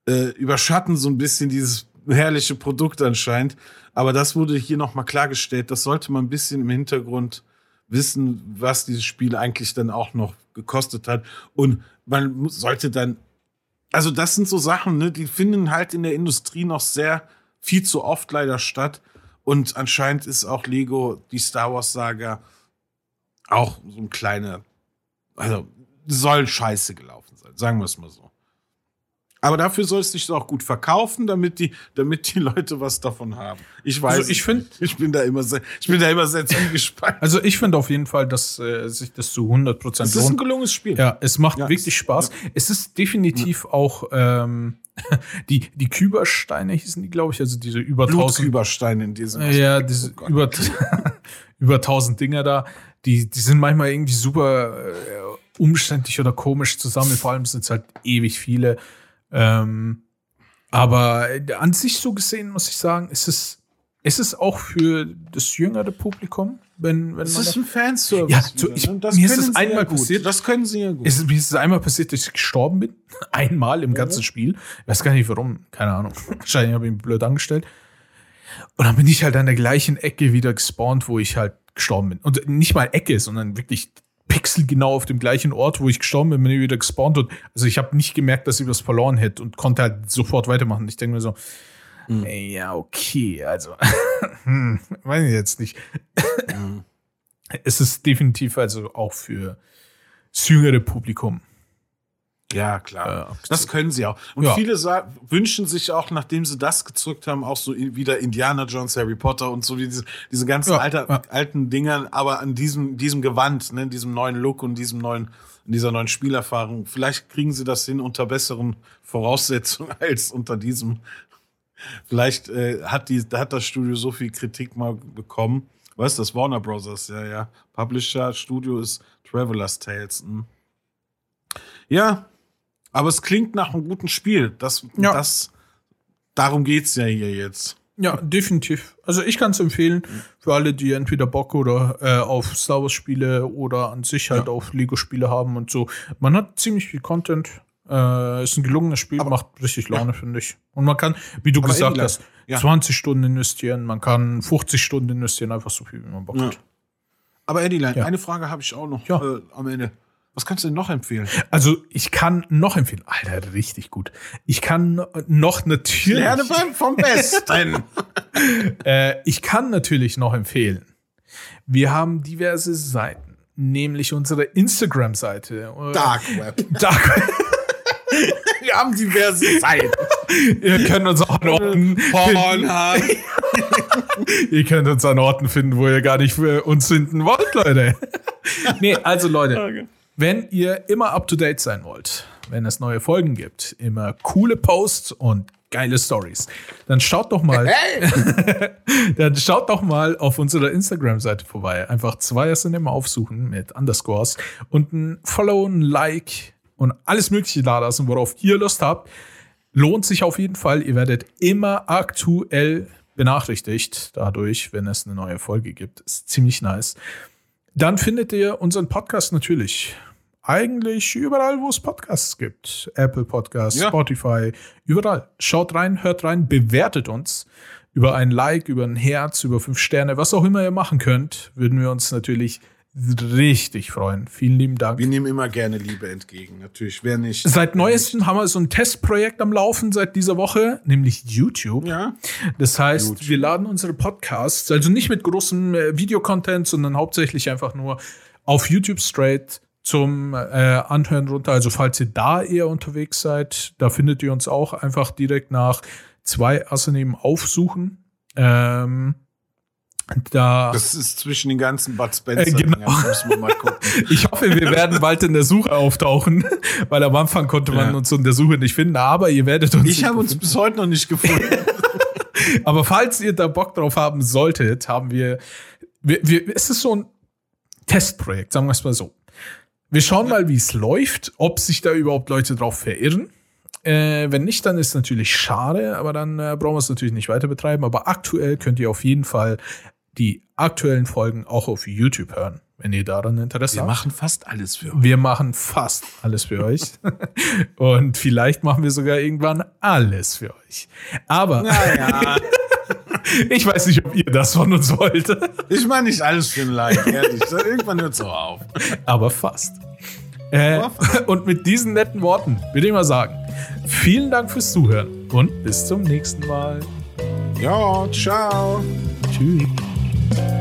äh, überschatten so ein bisschen dieses herrliche Produkt anscheinend. Aber das wurde hier nochmal klargestellt. Das sollte man ein bisschen im Hintergrund wissen, was dieses Spiel eigentlich dann auch noch gekostet hat. Und man sollte dann, also das sind so Sachen, ne, die finden halt in der Industrie noch sehr viel zu oft leider statt. Und anscheinend ist auch Lego die Star Wars Saga auch so ein kleiner, also soll scheiße gelaufen sein, sagen wir es mal so. Aber dafür soll es sich auch gut verkaufen, damit die, damit die Leute was davon haben. Ich weiß. Also ich finde, ich bin da immer sehr, ich bin da immer sehr gespannt. Also ich finde auf jeden Fall, dass äh, sich das zu 100 Prozent Es ist ein gelungenes Spiel. Ja, es macht Ja, wirklich es- Spaß. Es ist definitiv auch ähm, die die Kübersteine hießen die, glaube ich, also diese über 1000 Blutküberstein in diesem. Ja, diese Oh über, über 1000 Dinger da, die, die sind manchmal irgendwie super äh, umständlich oder komisch zusammen. Vor allem sind es halt ewig viele. Ähm, aber an sich so gesehen muss ich sagen, ist es, ist es auch für das jüngere Publikum, wenn, wenn Das man ist da- ein Fanservice. Ja, so, wieder, ich- ne? das mir ist es einmal ja gut. passiert. Das können sie ja gut. Es ist, mir ist es einmal passiert, dass ich gestorben bin. Einmal im ganzen Spiel. Ich weiß gar nicht warum. Keine Ahnung. Wahrscheinlich habe ich mich blöd angestellt. Und dann bin ich halt an der gleichen Ecke wieder gespawnt, wo ich halt gestorben bin. Und nicht mal Ecke, sondern wirklich pixelgenau auf dem gleichen Ort, wo ich gestorben bin, bin ich wieder gespawnt. Und also ich habe nicht gemerkt, dass ich was verloren hätte und konnte halt sofort weitermachen. Ich denke mir so, ey, ja, okay, also, hm, weiß ich jetzt nicht. es ist definitiv also auch für das jüngere Publikum. Ja, klar. Das können sie auch. Und Ja. viele wünschen sich auch, nachdem sie das gezückt haben, auch so wieder Indiana Jones, Harry Potter und so wie diese, diese ganzen Ja, alter, alten Dingern, aber an diesem, diesem Gewand, ne, diesem neuen Look und diesem neuen, in dieser neuen Spielerfahrung. Vielleicht kriegen sie das hin unter besseren Voraussetzungen als unter diesem. Vielleicht äh, hat, die, hat das Studio so viel Kritik mal bekommen. Was ist das? Warner Brothers, ja, ja. Publisher, Studio ist Traveler's Tales. Hm. Ja, aber es klingt nach einem guten Spiel. Das, Ja. das, darum geht's ja hier jetzt. Ja, definitiv. Also ich kann es empfehlen für alle, die entweder Bock oder äh, auf Star Wars Spiele oder an sich halt auf Lego Spiele haben und so. Man hat ziemlich viel Content. Äh, ist ein gelungenes Spiel, macht richtig Laune, finde ich. Und man kann, wie du Aber gesagt hast, ja. 20 Stunden investieren, man kann 50 Stunden investieren, einfach so viel, wie man Bock Ja. hat. Aber Eddie, Ja. eine Frage habe ich auch noch Ja. äh, am Ende. Was kannst du denn noch empfehlen? Also ich kann noch empfehlen, Alter, richtig gut. Ich kann noch natürlich. Lerne beim vom Besten. Äh, ich kann natürlich noch empfehlen. Wir haben diverse Seiten, nämlich unsere Instagram-Seite. äh, Dark Web. Dark. Wir haben diverse Seiten. Ihr könnt uns auch an Orten finden. Ihr könnt uns an Orten finden, wo ihr gar nicht für uns finden wollt, Leute. nee, also Leute, wenn ihr immer up to date sein wollt, wenn es neue Folgen gibt, immer coole Posts und geile Stories, dann schaut doch mal, dann schaut doch mal auf unserer Instagram-Seite vorbei. Einfach zwei SNM aufsuchen mit Underscores und ein Follow, ein Like und alles Mögliche da lassen, worauf ihr Lust habt. Lohnt sich auf jeden Fall. Ihr werdet immer aktuell benachrichtigt dadurch, wenn es eine neue Folge gibt. Ist ziemlich nice. Dann findet ihr unseren Podcast natürlich eigentlich überall, wo es Podcasts gibt. Apple Podcasts, Ja. Spotify, überall. Schaut rein, hört rein, bewertet uns. Über ein Like, über ein Herz, über fünf Sterne, was auch immer ihr machen könnt, würden wir uns natürlich richtig freuen. Vielen lieben Dank. Wir nehmen immer gerne Liebe entgegen. Natürlich, wer nicht. Seit neuestem haben wir so ein Testprojekt am Laufen seit dieser Woche, nämlich YouTube. Ja. Das heißt, YouTube. wir laden unsere Podcasts, also nicht mit großem äh, Videocontent, sondern hauptsächlich einfach nur auf YouTube straight zum äh, Anhören runter. Also falls ihr da eher unterwegs seid, da findet ihr uns auch einfach direkt nach zwei Asse neben aufsuchen. Ähm, da Das ist zwischen den ganzen Bud Spencer. Äh, genau. Dingern. Müssen wir mal gucken. Ich hoffe, wir werden bald in der Suche auftauchen, weil am Anfang konnte man Ja. uns in der Suche nicht finden, aber ihr werdet uns. Ich habe uns bis heute noch nicht gefunden. aber falls ihr da Bock drauf haben solltet, haben wir, wir, wir es ist so ein Testprojekt, sagen wir es mal so. Wir schauen mal, wie es läuft, ob sich da überhaupt Leute drauf verirren. Äh, wenn nicht, dann ist natürlich schade, aber dann äh, brauchen wir es natürlich nicht weiter betreiben. Aber aktuell könnt ihr auf jeden Fall die aktuellen Folgen auch auf YouTube hören, wenn ihr daran Interesse Wir habt. machen fast alles für euch. Wir machen fast alles für euch. Und vielleicht machen wir sogar irgendwann alles für euch. Aber Naja, ich weiß nicht, ob ihr das von uns wollt. ich meine nicht alles für ein Like, ehrlich. Irgendwann hört es auch auf. Aber fast. Äh, und mit diesen netten Worten würde ich mal sagen, vielen Dank fürs Zuhören und bis zum nächsten Mal. Ja, ciao. Tschüss. thank you